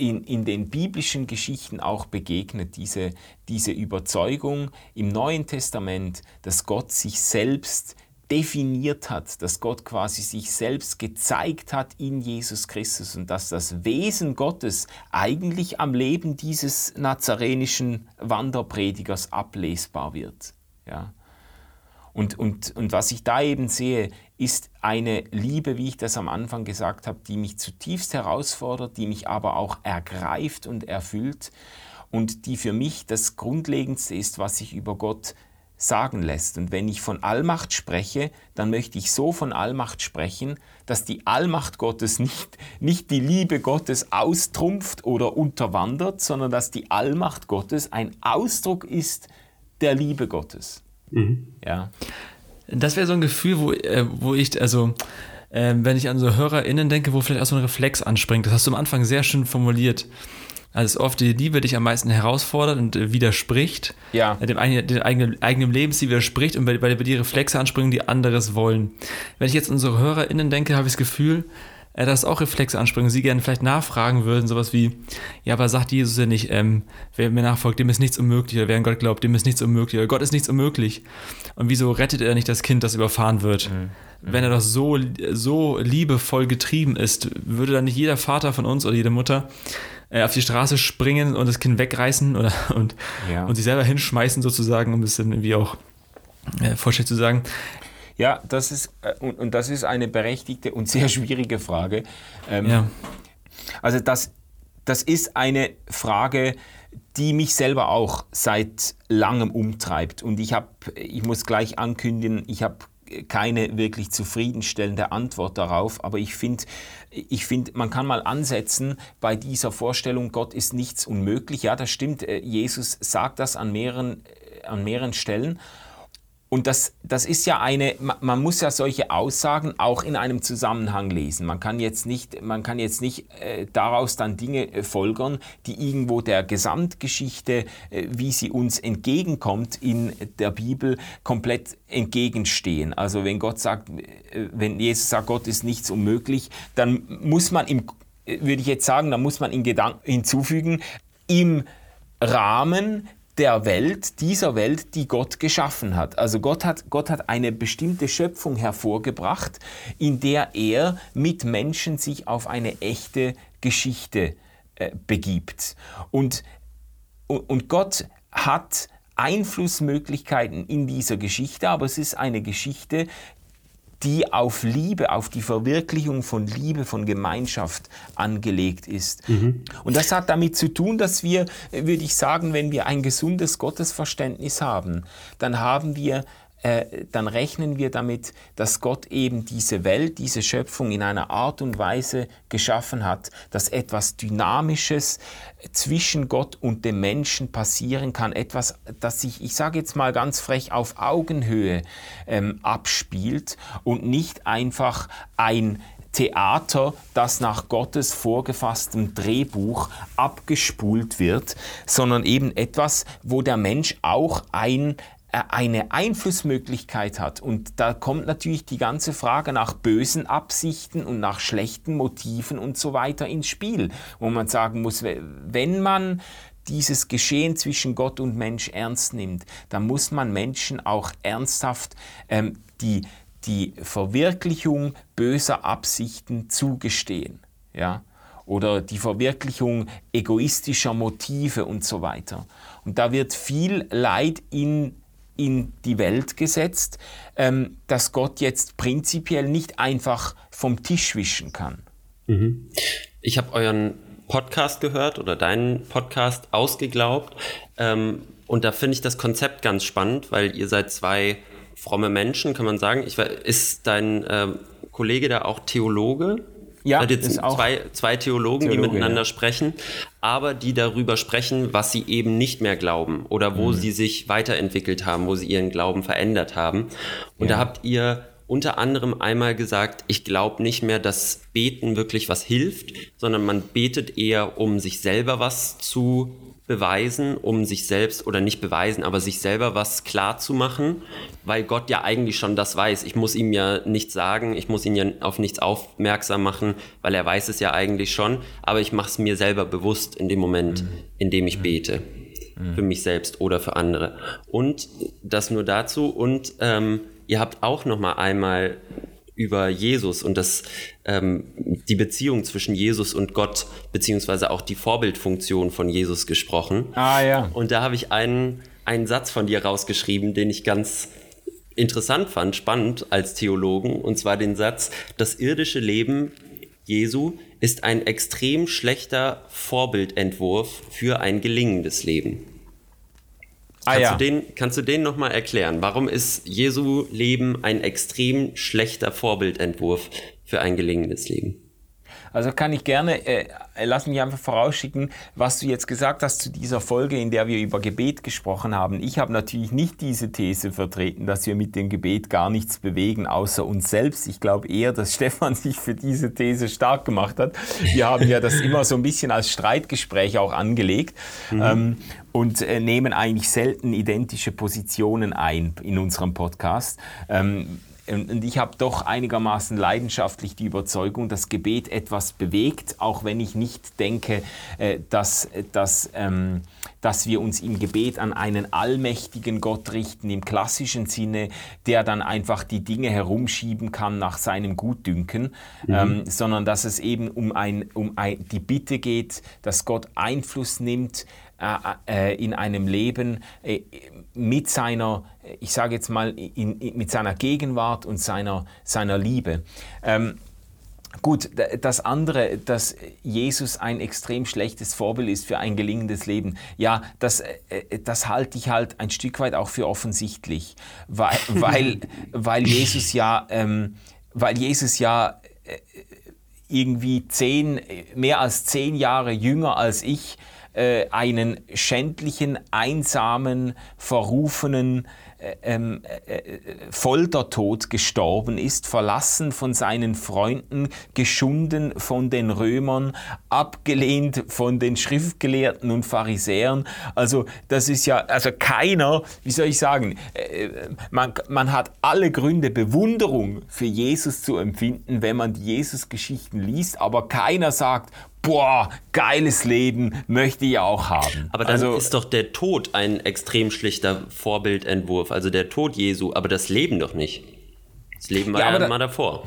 in, in den biblischen Geschichten auch begegnet, diese, diese Überzeugung im Neuen Testament, dass Gott sich selbst definiert hat, dass Gott quasi sich selbst gezeigt hat in Jesus Christus und dass das Wesen Gottes eigentlich am Leben dieses nazarenischen Wanderpredigers ablesbar wird. Ja. Und, und, und was ich da eben sehe, ist eine Liebe, wie ich das am Anfang gesagt habe, die mich zutiefst herausfordert, die mich aber auch ergreift und erfüllt und die für mich das Grundlegendste ist, was ich über Gott sagen lässt. Und wenn ich von Allmacht spreche, dann möchte ich so von Allmacht sprechen, dass die Allmacht Gottes nicht, nicht die Liebe Gottes austrumpft oder unterwandert, sondern dass die Allmacht Gottes ein Ausdruck ist der Liebe Gottes. Mhm. Ja. Das wäre so ein Gefühl, wo, äh, wo ich, also äh, wenn ich an so HörerInnen denke, wo vielleicht auch so ein Reflex anspringt. Das hast du am Anfang sehr schön formuliert. Also oft die Liebe dich am meisten herausfordert und äh, widerspricht. Ja. Äh, dem, eigenen, dem eigenen, eigenen Lebensziel widerspricht und bei, bei, die Reflexe anspringen, die anderes wollen. Wenn ich jetzt unsere HörerInnen denke, habe ich das Gefühl, äh, dass auch Reflexe anspringen, sie gerne vielleicht nachfragen würden, sowas wie, ja, aber sagt Jesus ja nicht, ähm, wer mir nachfolgt, dem ist nichts unmöglich, oder wer an Gott glaubt, dem ist nichts unmöglich, oder Gott ist nichts unmöglich. Und wieso rettet er nicht das Kind, das überfahren wird? Mhm. Wenn er doch so, so liebevoll getrieben ist, würde dann nicht jeder Vater von uns oder jede Mutter äh, auf die Straße springen und das Kind wegreißen oder, und, ja. und sich selber hinschmeißen, sozusagen, um ein bisschen irgendwie auch äh, vorstellig zu sagen. Ja, das ist, äh, und, und, das ist eine berechtigte und sehr schwierige Frage. Ähm, ja. Also das, das ist eine Frage, die mich selber auch seit langem umtreibt. Und ich habe, ich muss gleich ankündigen, ich habe keine wirklich zufriedenstellende Antwort darauf, aber ich finde, ich find, man kann mal ansetzen bei dieser Vorstellung, Gott ist nichts unmöglich. Ja, das stimmt, äh, Jesus sagt das an mehreren, äh, an mehreren Stellen. Und das, das ist ja eine, man muss ja solche Aussagen auch in einem Zusammenhang lesen. Man kann jetzt nicht, man kann jetzt nicht äh, daraus dann Dinge äh, folgern, die irgendwo der Gesamtgeschichte, äh, wie sie uns entgegenkommt in der Bibel, komplett entgegenstehen. Also wenn Gott sagt, äh, wenn Jesus sagt, Gott ist nichts unmöglich, dann muss man im, äh, würde ich jetzt sagen, dann muss man in Gedanken hinzufügen, im Rahmen der Welt, dieser Welt, die Gott geschaffen hat. Also Gott hat, Gott hat eine bestimmte Schöpfung hervorgebracht, in der er mit Menschen sich auf eine echte Geschichte äh, begibt. Und, und Gott hat Einflussmöglichkeiten in dieser Geschichte, aber es ist eine Geschichte, die auf Liebe, auf die Verwirklichung von Liebe, von Gemeinschaft angelegt ist. Mhm. Und das hat damit zu tun, dass wir, würde ich sagen, wenn wir ein gesundes Gottesverständnis haben, dann haben wir äh, dann rechnen wir damit, dass Gott eben diese Welt, diese Schöpfung in einer Art und Weise geschaffen hat, dass etwas Dynamisches zwischen Gott und dem Menschen passieren kann, etwas, das sich, ich sage jetzt mal ganz frech, auf Augenhöhe ähm, abspielt und nicht einfach ein Theater, das nach Gottes vorgefasstem Drehbuch abgespult wird, sondern eben etwas, wo der Mensch auch ein eine Einflussmöglichkeit hat. Und da kommt natürlich die ganze Frage nach bösen Absichten und nach schlechten Motiven und so weiter ins Spiel, wo man sagen muss, wenn man dieses Geschehen zwischen Gott und Mensch ernst nimmt, dann muss man Menschen auch ernsthaft ähm, die, die Verwirklichung böser Absichten zugestehen. Ja? Oder die Verwirklichung egoistischer Motive und so weiter. Und da wird viel Leid in in die Welt gesetzt, ähm, dass Gott jetzt prinzipiell nicht einfach vom Tisch wischen kann. Mhm. Ich habe euren Podcast gehört oder deinen Podcast ausgeglaubt ähm, und da finde ich das Konzept ganz spannend, weil ihr seid zwei fromme Menschen, kann man sagen. Ich, ist dein ähm, Kollege da auch Theologe? Ja, das sind zwei, zwei Theologen, Theologe, die miteinander ja. sprechen, aber die darüber sprechen, was sie eben nicht mehr glauben oder wo mhm. sie sich weiterentwickelt haben, wo sie ihren Glauben verändert haben. Und ja. da habt ihr unter anderem einmal gesagt, ich glaube nicht mehr, dass Beten wirklich was hilft, sondern man betet eher, um sich selber was zu beweisen, um sich selbst oder nicht beweisen, aber sich selber was klar zu machen, weil Gott ja eigentlich schon das weiß. Ich muss ihm ja nichts sagen, ich muss ihn ja auf nichts aufmerksam machen, weil er weiß es ja eigentlich schon, aber ich mache es mir selber bewusst in dem Moment, mhm. in dem ich bete. Mhm. Für mich selbst oder für andere. Und das nur dazu. Und ähm, ihr habt auch noch mal einmal über Jesus und das, ähm, die Beziehung zwischen Jesus und Gott, beziehungsweise auch die Vorbildfunktion von Jesus gesprochen. Ah ja. Und da habe ich einen, einen Satz von dir rausgeschrieben, den ich ganz interessant fand, spannend als Theologen, und zwar den Satz, das irdische Leben Jesu ist ein extrem schlechter Vorbildentwurf für ein gelingendes Leben. Ah, kannst, ja. du den, kannst du den nochmal erklären? Warum ist Jesu Leben ein extrem schlechter Vorbildentwurf für ein gelingendes Leben? Also kann ich gerne, äh, lass mich einfach vorausschicken, was du jetzt gesagt hast zu dieser Folge, in der wir über Gebet gesprochen haben. Ich habe natürlich nicht diese These vertreten, dass wir mit dem Gebet gar nichts bewegen, außer uns selbst. Ich glaube eher, dass <laughs> Stefan sich für diese These stark gemacht hat. Wir haben ja das immer so ein bisschen als Streitgespräch auch angelegt. Mhm. Ähm, und äh, nehmen eigentlich selten identische Positionen ein in unserem Podcast. Ähm, und ich habe doch einigermaßen leidenschaftlich die Überzeugung, dass Gebet etwas bewegt, auch wenn ich nicht denke, äh, dass, dass, ähm, dass wir uns im Gebet an einen allmächtigen Gott richten, im klassischen Sinne, der dann einfach die Dinge herumschieben kann nach seinem Gutdünken, mhm. ähm, sondern dass es eben um, ein, um ein, die Bitte geht, dass Gott Einfluss nimmt äh, äh, in einem Leben äh, mit seiner, ich sage jetzt mal, in, in, mit seiner Gegenwart und seiner, seiner Liebe. Ähm, Gut, das andere, dass Jesus ein extrem schlechtes Vorbild ist für ein gelingendes Leben, ja, das, das halte ich halt ein Stück weit auch für offensichtlich, weil, <laughs> weil, weil Jesus ja, ähm, weil Jesus ja irgendwie zehn, mehr als zehn Jahre jünger als ich äh, einen schändlichen, einsamen, verrufenen äh, ähm, äh, äh, Foltertod gestorben ist, verlassen von seinen Freunden, geschunden von den Römern, abgelehnt von den Schriftgelehrten und Pharisäern. Also das ist ja, also keiner, wie soll ich sagen, äh, man, man hat alle Gründe, Bewunderung für Jesus zu empfinden, wenn man die Jesus-Geschichten liest, aber keiner sagt, boah, geiles Leben, möchte ich auch haben. Aber dann also, ist doch der Tod ein extrem schlichter Vorbildentwurf, also der Tod Jesu, aber das Leben doch nicht. Das Leben war ja, ja da, mal davor.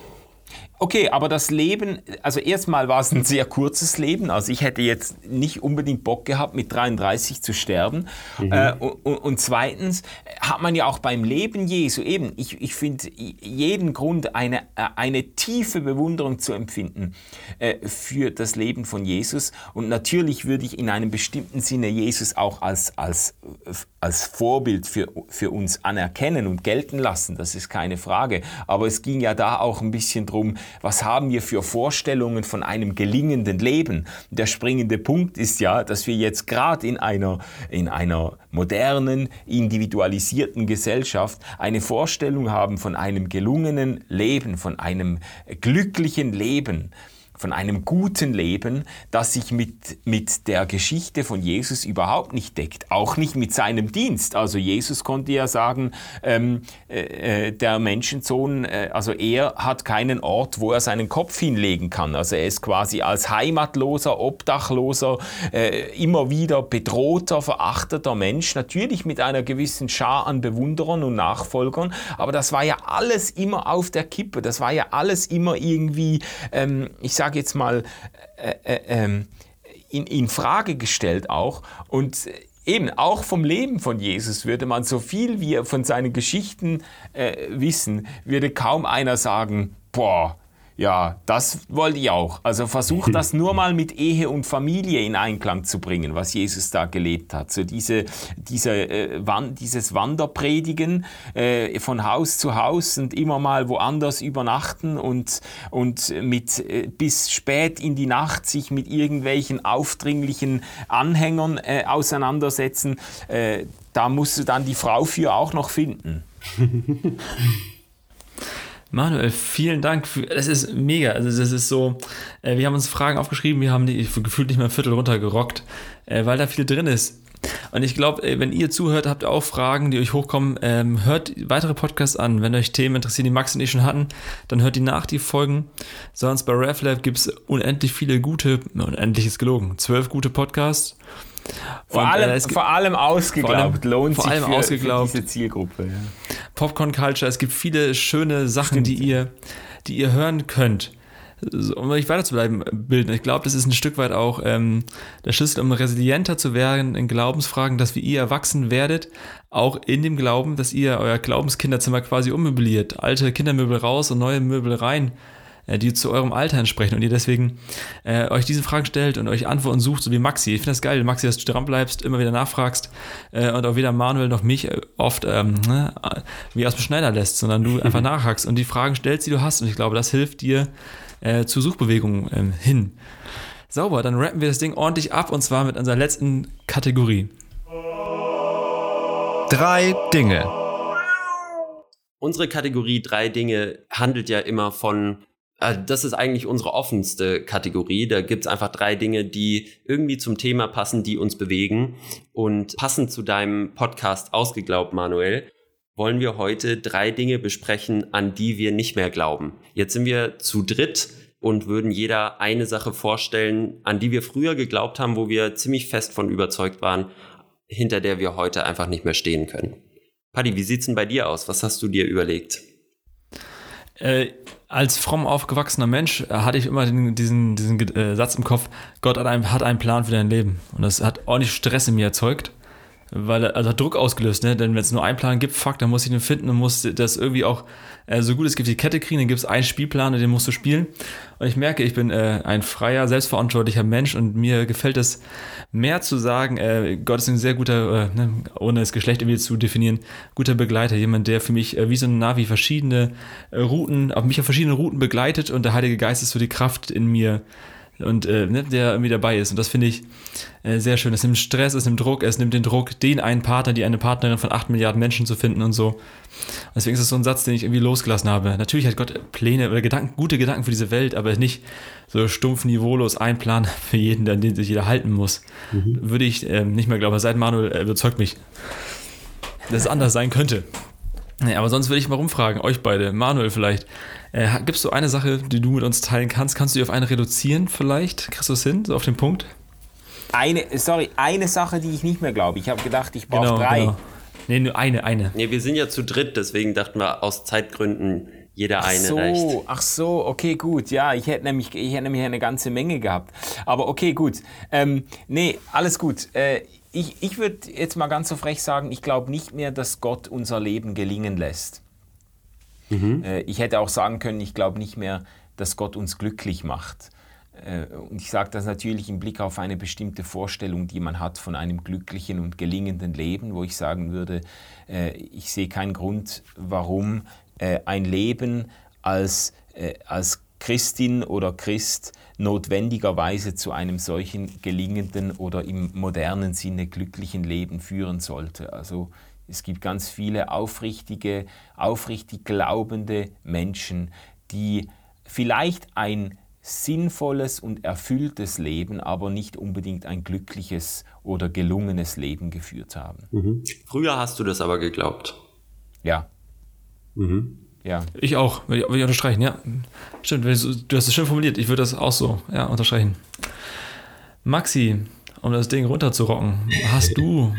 Okay, aber das Leben, also erstmal war es ein sehr kurzes Leben. Also ich hätte jetzt nicht unbedingt Bock gehabt, mit 33 zu sterben. Mhm. Äh, und, und, zweitens hat man ja auch beim Leben Jesu eben, ich, ich finde jeden Grund, eine, äh, eine tiefe Bewunderung zu empfinden äh, für das Leben von Jesus. Und natürlich würde ich in einem bestimmten Sinne Jesus auch als, als, als Vorbild für, für uns anerkennen und gelten lassen. Das ist keine Frage. Aber es ging ja da auch ein bisschen drum, was haben wir für Vorstellungen von einem gelingenden Leben? Der springende Punkt ist ja, dass wir jetzt gerade in einer, in einer modernen, individualisierten Gesellschaft eine Vorstellung haben von einem gelungenen Leben, von einem glücklichen Leben von einem guten Leben, das sich mit, mit der Geschichte von Jesus überhaupt nicht deckt, auch nicht mit seinem Dienst. Also Jesus konnte ja sagen, ähm, äh, äh, der Menschensohn, äh, also er hat keinen Ort, wo er seinen Kopf hinlegen kann. Also er ist quasi als heimatloser, obdachloser, äh, immer wieder bedrohter, verachteter Mensch, natürlich mit einer gewissen Schar an Bewunderern und Nachfolgern, aber das war ja alles immer auf der Kippe, das war ja alles immer irgendwie, ähm, ich sage sage jetzt mal, äh, äh, ähm, in, in Frage gestellt auch. Und eben auch vom Leben von Jesus würde man so viel wie von seinen Geschichten äh, wissen, würde kaum einer sagen, boah, ja, das wollte ich auch. Also versuch <laughs> das nur mal mit Ehe und Familie in Einklang zu bringen, was Jesus da gelebt hat. So diese, diese, äh, Wan dieses Wanderpredigen äh, von Haus zu Haus und immer mal woanders übernachten und, und mit äh, bis spät in die Nacht sich mit irgendwelchen aufdringlichen Anhängern äh, auseinandersetzen. Äh, da musst du dann die Frau für auch noch finden. <laughs> Manuel, vielen Dank. Für, das ist mega. Also das ist so, äh, wir haben uns Fragen aufgeschrieben, wir haben die gefühlt nicht mal ein Viertel runtergerockt, äh, weil da viel drin ist. Und ich glaube, äh, wenn ihr zuhört, habt ihr auch Fragen, die euch hochkommen. Ähm, hört weitere Podcasts an. Wenn euch Themen interessieren, die Max und ich schon hatten, dann hört die nach, die Folgen. Sonst bei RefLab gibt es unendlich viele gute, unendlich ist gelogen, zwölf gute Podcasts. Vor, und, allem, äh, vor allem ausgeglaubt, vor allem, lohnt vor allem sich für, ausgeglaubt. für diese Zielgruppe. Ja. Popcorn Culture, es gibt viele schöne Sachen, die ihr, die ihr hören könnt um euch weiter zu bleiben, bilden. Ich glaube, das ist ein Stück weit auch ähm, der Schlüssel, um resilienter zu werden in Glaubensfragen, dass wie ihr erwachsen werdet, auch in dem Glauben, dass ihr euer Glaubenskinderzimmer quasi ummöbliert. Alte Kindermöbel raus und neue Möbel rein, äh, die zu eurem Alter entsprechen und ihr deswegen äh, euch diese Fragen stellt und euch Antworten sucht, so wie Maxi. Ich finde das geil, Maxi, dass du dran bleibst, immer wieder nachfragst äh, und auch weder Manuel noch mich äh, oft ähm, ne, wie aus dem Schneider lässt, sondern du einfach <laughs> nachhakst und die Fragen stellst, die du hast. Und ich glaube, das hilft dir, äh, zu Suchbewegungen ähm, hin. Sauber, dann rappen wir das Ding ordentlich ab und zwar mit unserer letzten Kategorie. Drei Dinge. Unsere Kategorie drei Dinge handelt ja immer von äh, das ist eigentlich unsere offenste Kategorie. Da gibt's einfach drei Dinge, die irgendwie zum Thema passen, die uns bewegen. Und passend zu deinem Podcast Ausgeglaubt, Manuel, wollen wir heute drei Dinge besprechen, an die wir nicht mehr glauben. Jetzt sind wir zu dritt und würden jeder eine Sache vorstellen, an die wir früher geglaubt haben, wo wir ziemlich fest von überzeugt waren, hinter der wir heute einfach nicht mehr stehen können. Paddy, wie sieht's denn bei dir aus? Was hast du dir überlegt? Äh, als fromm aufgewachsener Mensch hatte ich immer den, diesen, diesen äh, Satz im Kopf, Gott hat einen, hat einen Plan für dein Leben. Und das hat ordentlich Stress in mir erzeugt weil also hat Druck ausgelöst, ne? Denn wenn es nur einen Plan gibt, fuck, dann muss ich den finden und muss das irgendwie auch äh, so gut es gibt die Kette kriegen, dann gibt es einen Spielplan den musst du spielen. Und ich merke, ich bin äh, ein freier, selbstverantwortlicher Mensch und mir gefällt es mehr zu sagen, äh, Gott ist ein sehr guter, äh, ne, ohne das Geschlecht irgendwie zu definieren, guter Begleiter, jemand, der für mich äh, wie so ein Navi verschiedene äh, Routen, auf mich auf verschiedene Routen begleitet und der Heilige Geist ist so die Kraft in mir und äh, ne, der irgendwie dabei ist. Und das finde ich äh, sehr schön. Es nimmt Stress, es nimmt Druck, es nimmt den Druck, den einen Partner, die eine Partnerin von 8 Milliarden Menschen zu finden und so. Und deswegen ist es so ein Satz, den ich irgendwie losgelassen habe. Natürlich hat Gott Pläne oder Gedanken, gute Gedanken für diese Welt, aber nicht so stumpf niveaulos ein Plan <laughs> für jeden, an den sich jeder halten muss. Mhm. Würde ich äh, nicht mehr glauben. Seit Manuel überzeugt mich, dass es anders sein könnte. Nee, aber sonst würde ich mal rumfragen, euch beide, Manuel vielleicht. Äh, Gibt es so eine Sache, die du mit uns teilen kannst? Kannst du die auf eine reduzieren vielleicht? Kriegst du es hin, so auf den Punkt? Eine, sorry, eine Sache, die ich nicht mehr glaube. Ich habe gedacht, ich brauche genau, drei. Genau. Nee, nur eine, eine. Nee, wir sind ja zu dritt, deswegen dachten wir aus Zeitgründen jeder ach eine so, reicht. Ach so, okay, gut. Ja, ich hätte nämlich, ich hätte nämlich eine ganze Menge gehabt. Aber okay, gut. Ähm, nee, alles gut. Äh, ich, ich würde jetzt mal ganz so frech sagen, ich glaube nicht mehr, dass Gott unser Leben gelingen lässt. Mhm. Äh, ich hätte auch sagen können, ich glaube nicht mehr, dass Gott uns glücklich macht. Äh, und ich sage das natürlich im Blick auf eine bestimmte Vorstellung, die man hat von einem glücklichen und gelingenden Leben, wo ich sagen würde, äh, ich sehe keinen Grund, warum ein Leben als, als Christin oder Christ notwendigerweise zu einem solchen gelingenden oder im modernen Sinne glücklichen Leben führen sollte. Also es gibt ganz viele aufrichtige, aufrichtig glaubende Menschen, die vielleicht ein sinnvolles und erfülltes Leben, aber nicht unbedingt ein glückliches oder gelungenes Leben geführt haben. Mhm. Früher hast du das aber geglaubt. Ja. Mhm. Ja. Ich auch, will ich, ich unterstreichen, ja. Stimmt, du hast es schön formuliert, ich würde das auch so, ja, unterstreichen. Maxi, um das Ding runterzurocken, hast du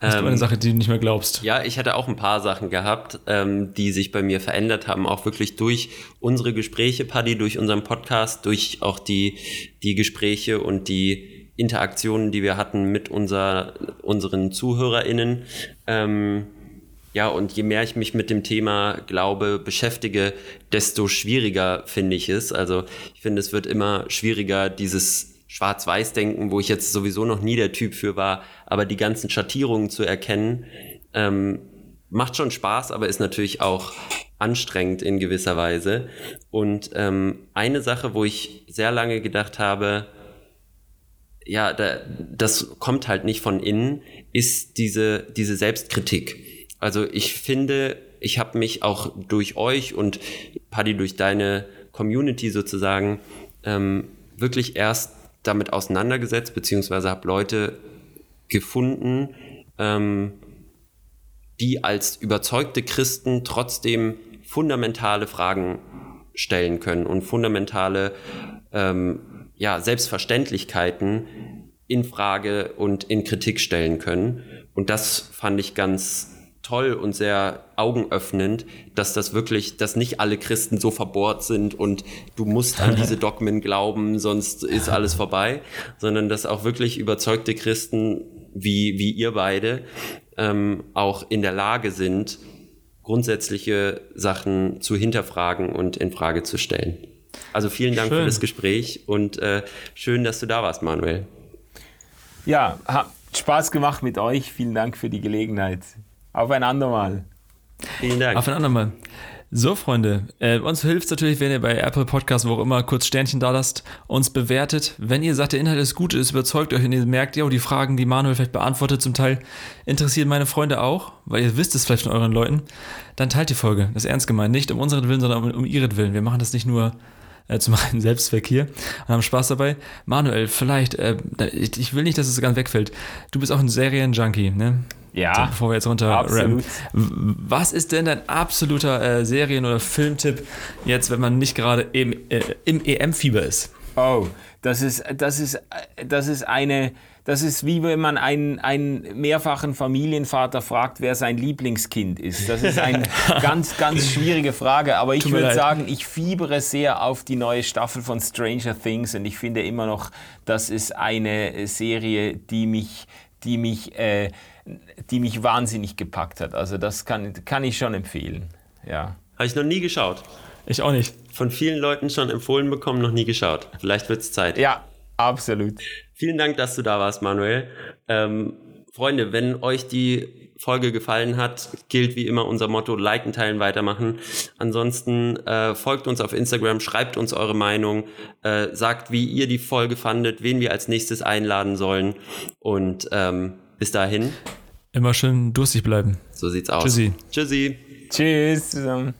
Hast du eine ähm, Sache, die du nicht mehr glaubst? Ja, ich hatte auch ein paar Sachen gehabt, ähm, die sich bei mir verändert haben, auch wirklich durch unsere Gespräche, Paddy, durch unseren Podcast, durch auch die, die Gespräche und die Interaktionen, die wir hatten mit unser, unseren ZuhörerInnen. Ähm, ja, und je mehr ich mich mit dem Thema Glaube beschäftige, desto schwieriger finde ich es. Also ich finde, es wird immer schwieriger, dieses Schwarz-Weiß-Denken, wo ich jetzt sowieso noch nie der Typ für war, aber die ganzen Schattierungen zu erkennen, ähm, macht schon Spaß, aber ist natürlich auch anstrengend in gewisser Weise. Und ähm, eine Sache, wo ich sehr lange gedacht habe, ja, da, das kommt halt nicht von innen, ist diese, diese Selbstkritik. Also ich finde, ich habe mich auch durch euch und Paddy durch deine Community sozusagen ähm, wirklich erst damit auseinandergesetzt, beziehungsweise habe Leute gefunden, ähm, die als überzeugte Christen trotzdem fundamentale Fragen stellen können und fundamentale ähm, ja, Selbstverständlichkeiten in Frage und in Kritik stellen können. Und das fand ich ganz toll und sehr augenöffnend, dass das wirklich, dass nicht alle Christen so verbohrt sind und du musst an diese <laughs> Dogmen glauben, sonst ist alles vorbei, sondern dass auch wirklich überzeugte Christen wie, wie ihr beide ähm, auch in der Lage sind, grundsätzliche Sachen zu hinterfragen und in Frage zu stellen. Also vielen Dank schön. für das Gespräch und äh, schön, dass du da warst, Manuel. Ja, hat Spaß gemacht mit euch. Vielen Dank für die Gelegenheit. Auf ein andermal. Vielen Dank. Auf ein andermal. So, Freunde, äh, uns hilft es natürlich, wenn ihr bei Apple Podcasts, wo auch immer, kurz Sternchen da lasst, uns bewertet. Wenn ihr sagt, der Inhalt ist gut, ist überzeugt euch und ihr merkt, ja, die Fragen, die Manuel vielleicht beantwortet, zum Teil interessieren meine Freunde auch, weil ihr wisst es vielleicht von euren Leuten, dann teilt die Folge. Das ist ernst gemeint. Nicht um unseren Willen, sondern um, um ihren Willen. Wir machen das nicht nur äh, zum <laughs> einen Selbstzweck hier und haben Spaß dabei. Manuel, vielleicht, äh, ich, ich will nicht, dass es ganz wegfällt. Du bist auch ein Serienjunkie, ne? Ja. Bevor wir jetzt runter absolut. Was ist denn dein absoluter äh, Serien- oder Filmtipp jetzt, wenn man nicht gerade im, äh, im EM-Fieber ist? Oh, das ist, das ist, das ist eine, das ist wie wenn man einen, einen mehrfachen Familienvater fragt, wer sein Lieblingskind ist. Das ist eine <laughs> ganz, ganz schwierige Frage. Aber ich würde sagen, ich fiebere sehr auf die neue Staffel von Stranger Things und ich finde immer noch, das ist eine Serie, die mich, die mich äh, die mich wahnsinnig gepackt hat. Also das kann, kann ich schon empfehlen. Ja. Habe ich noch nie geschaut. Ich auch nicht. Von vielen Leuten schon empfohlen bekommen, noch nie geschaut. Vielleicht wird es Zeit. Ja, absolut. Vielen Dank, dass du da warst, Manuel. Ähm, Freunde, wenn euch die Folge gefallen hat, gilt wie immer unser Motto, liken, teilen, weitermachen. Ansonsten äh, folgt uns auf Instagram, schreibt uns eure Meinung, äh, sagt, wie ihr die Folge fandet, wen wir als nächstes einladen sollen und ähm, bis dahin. Immer schön durstig bleiben. So sieht's aus. Tschüssi. Tschüssi. Tschüss zusammen.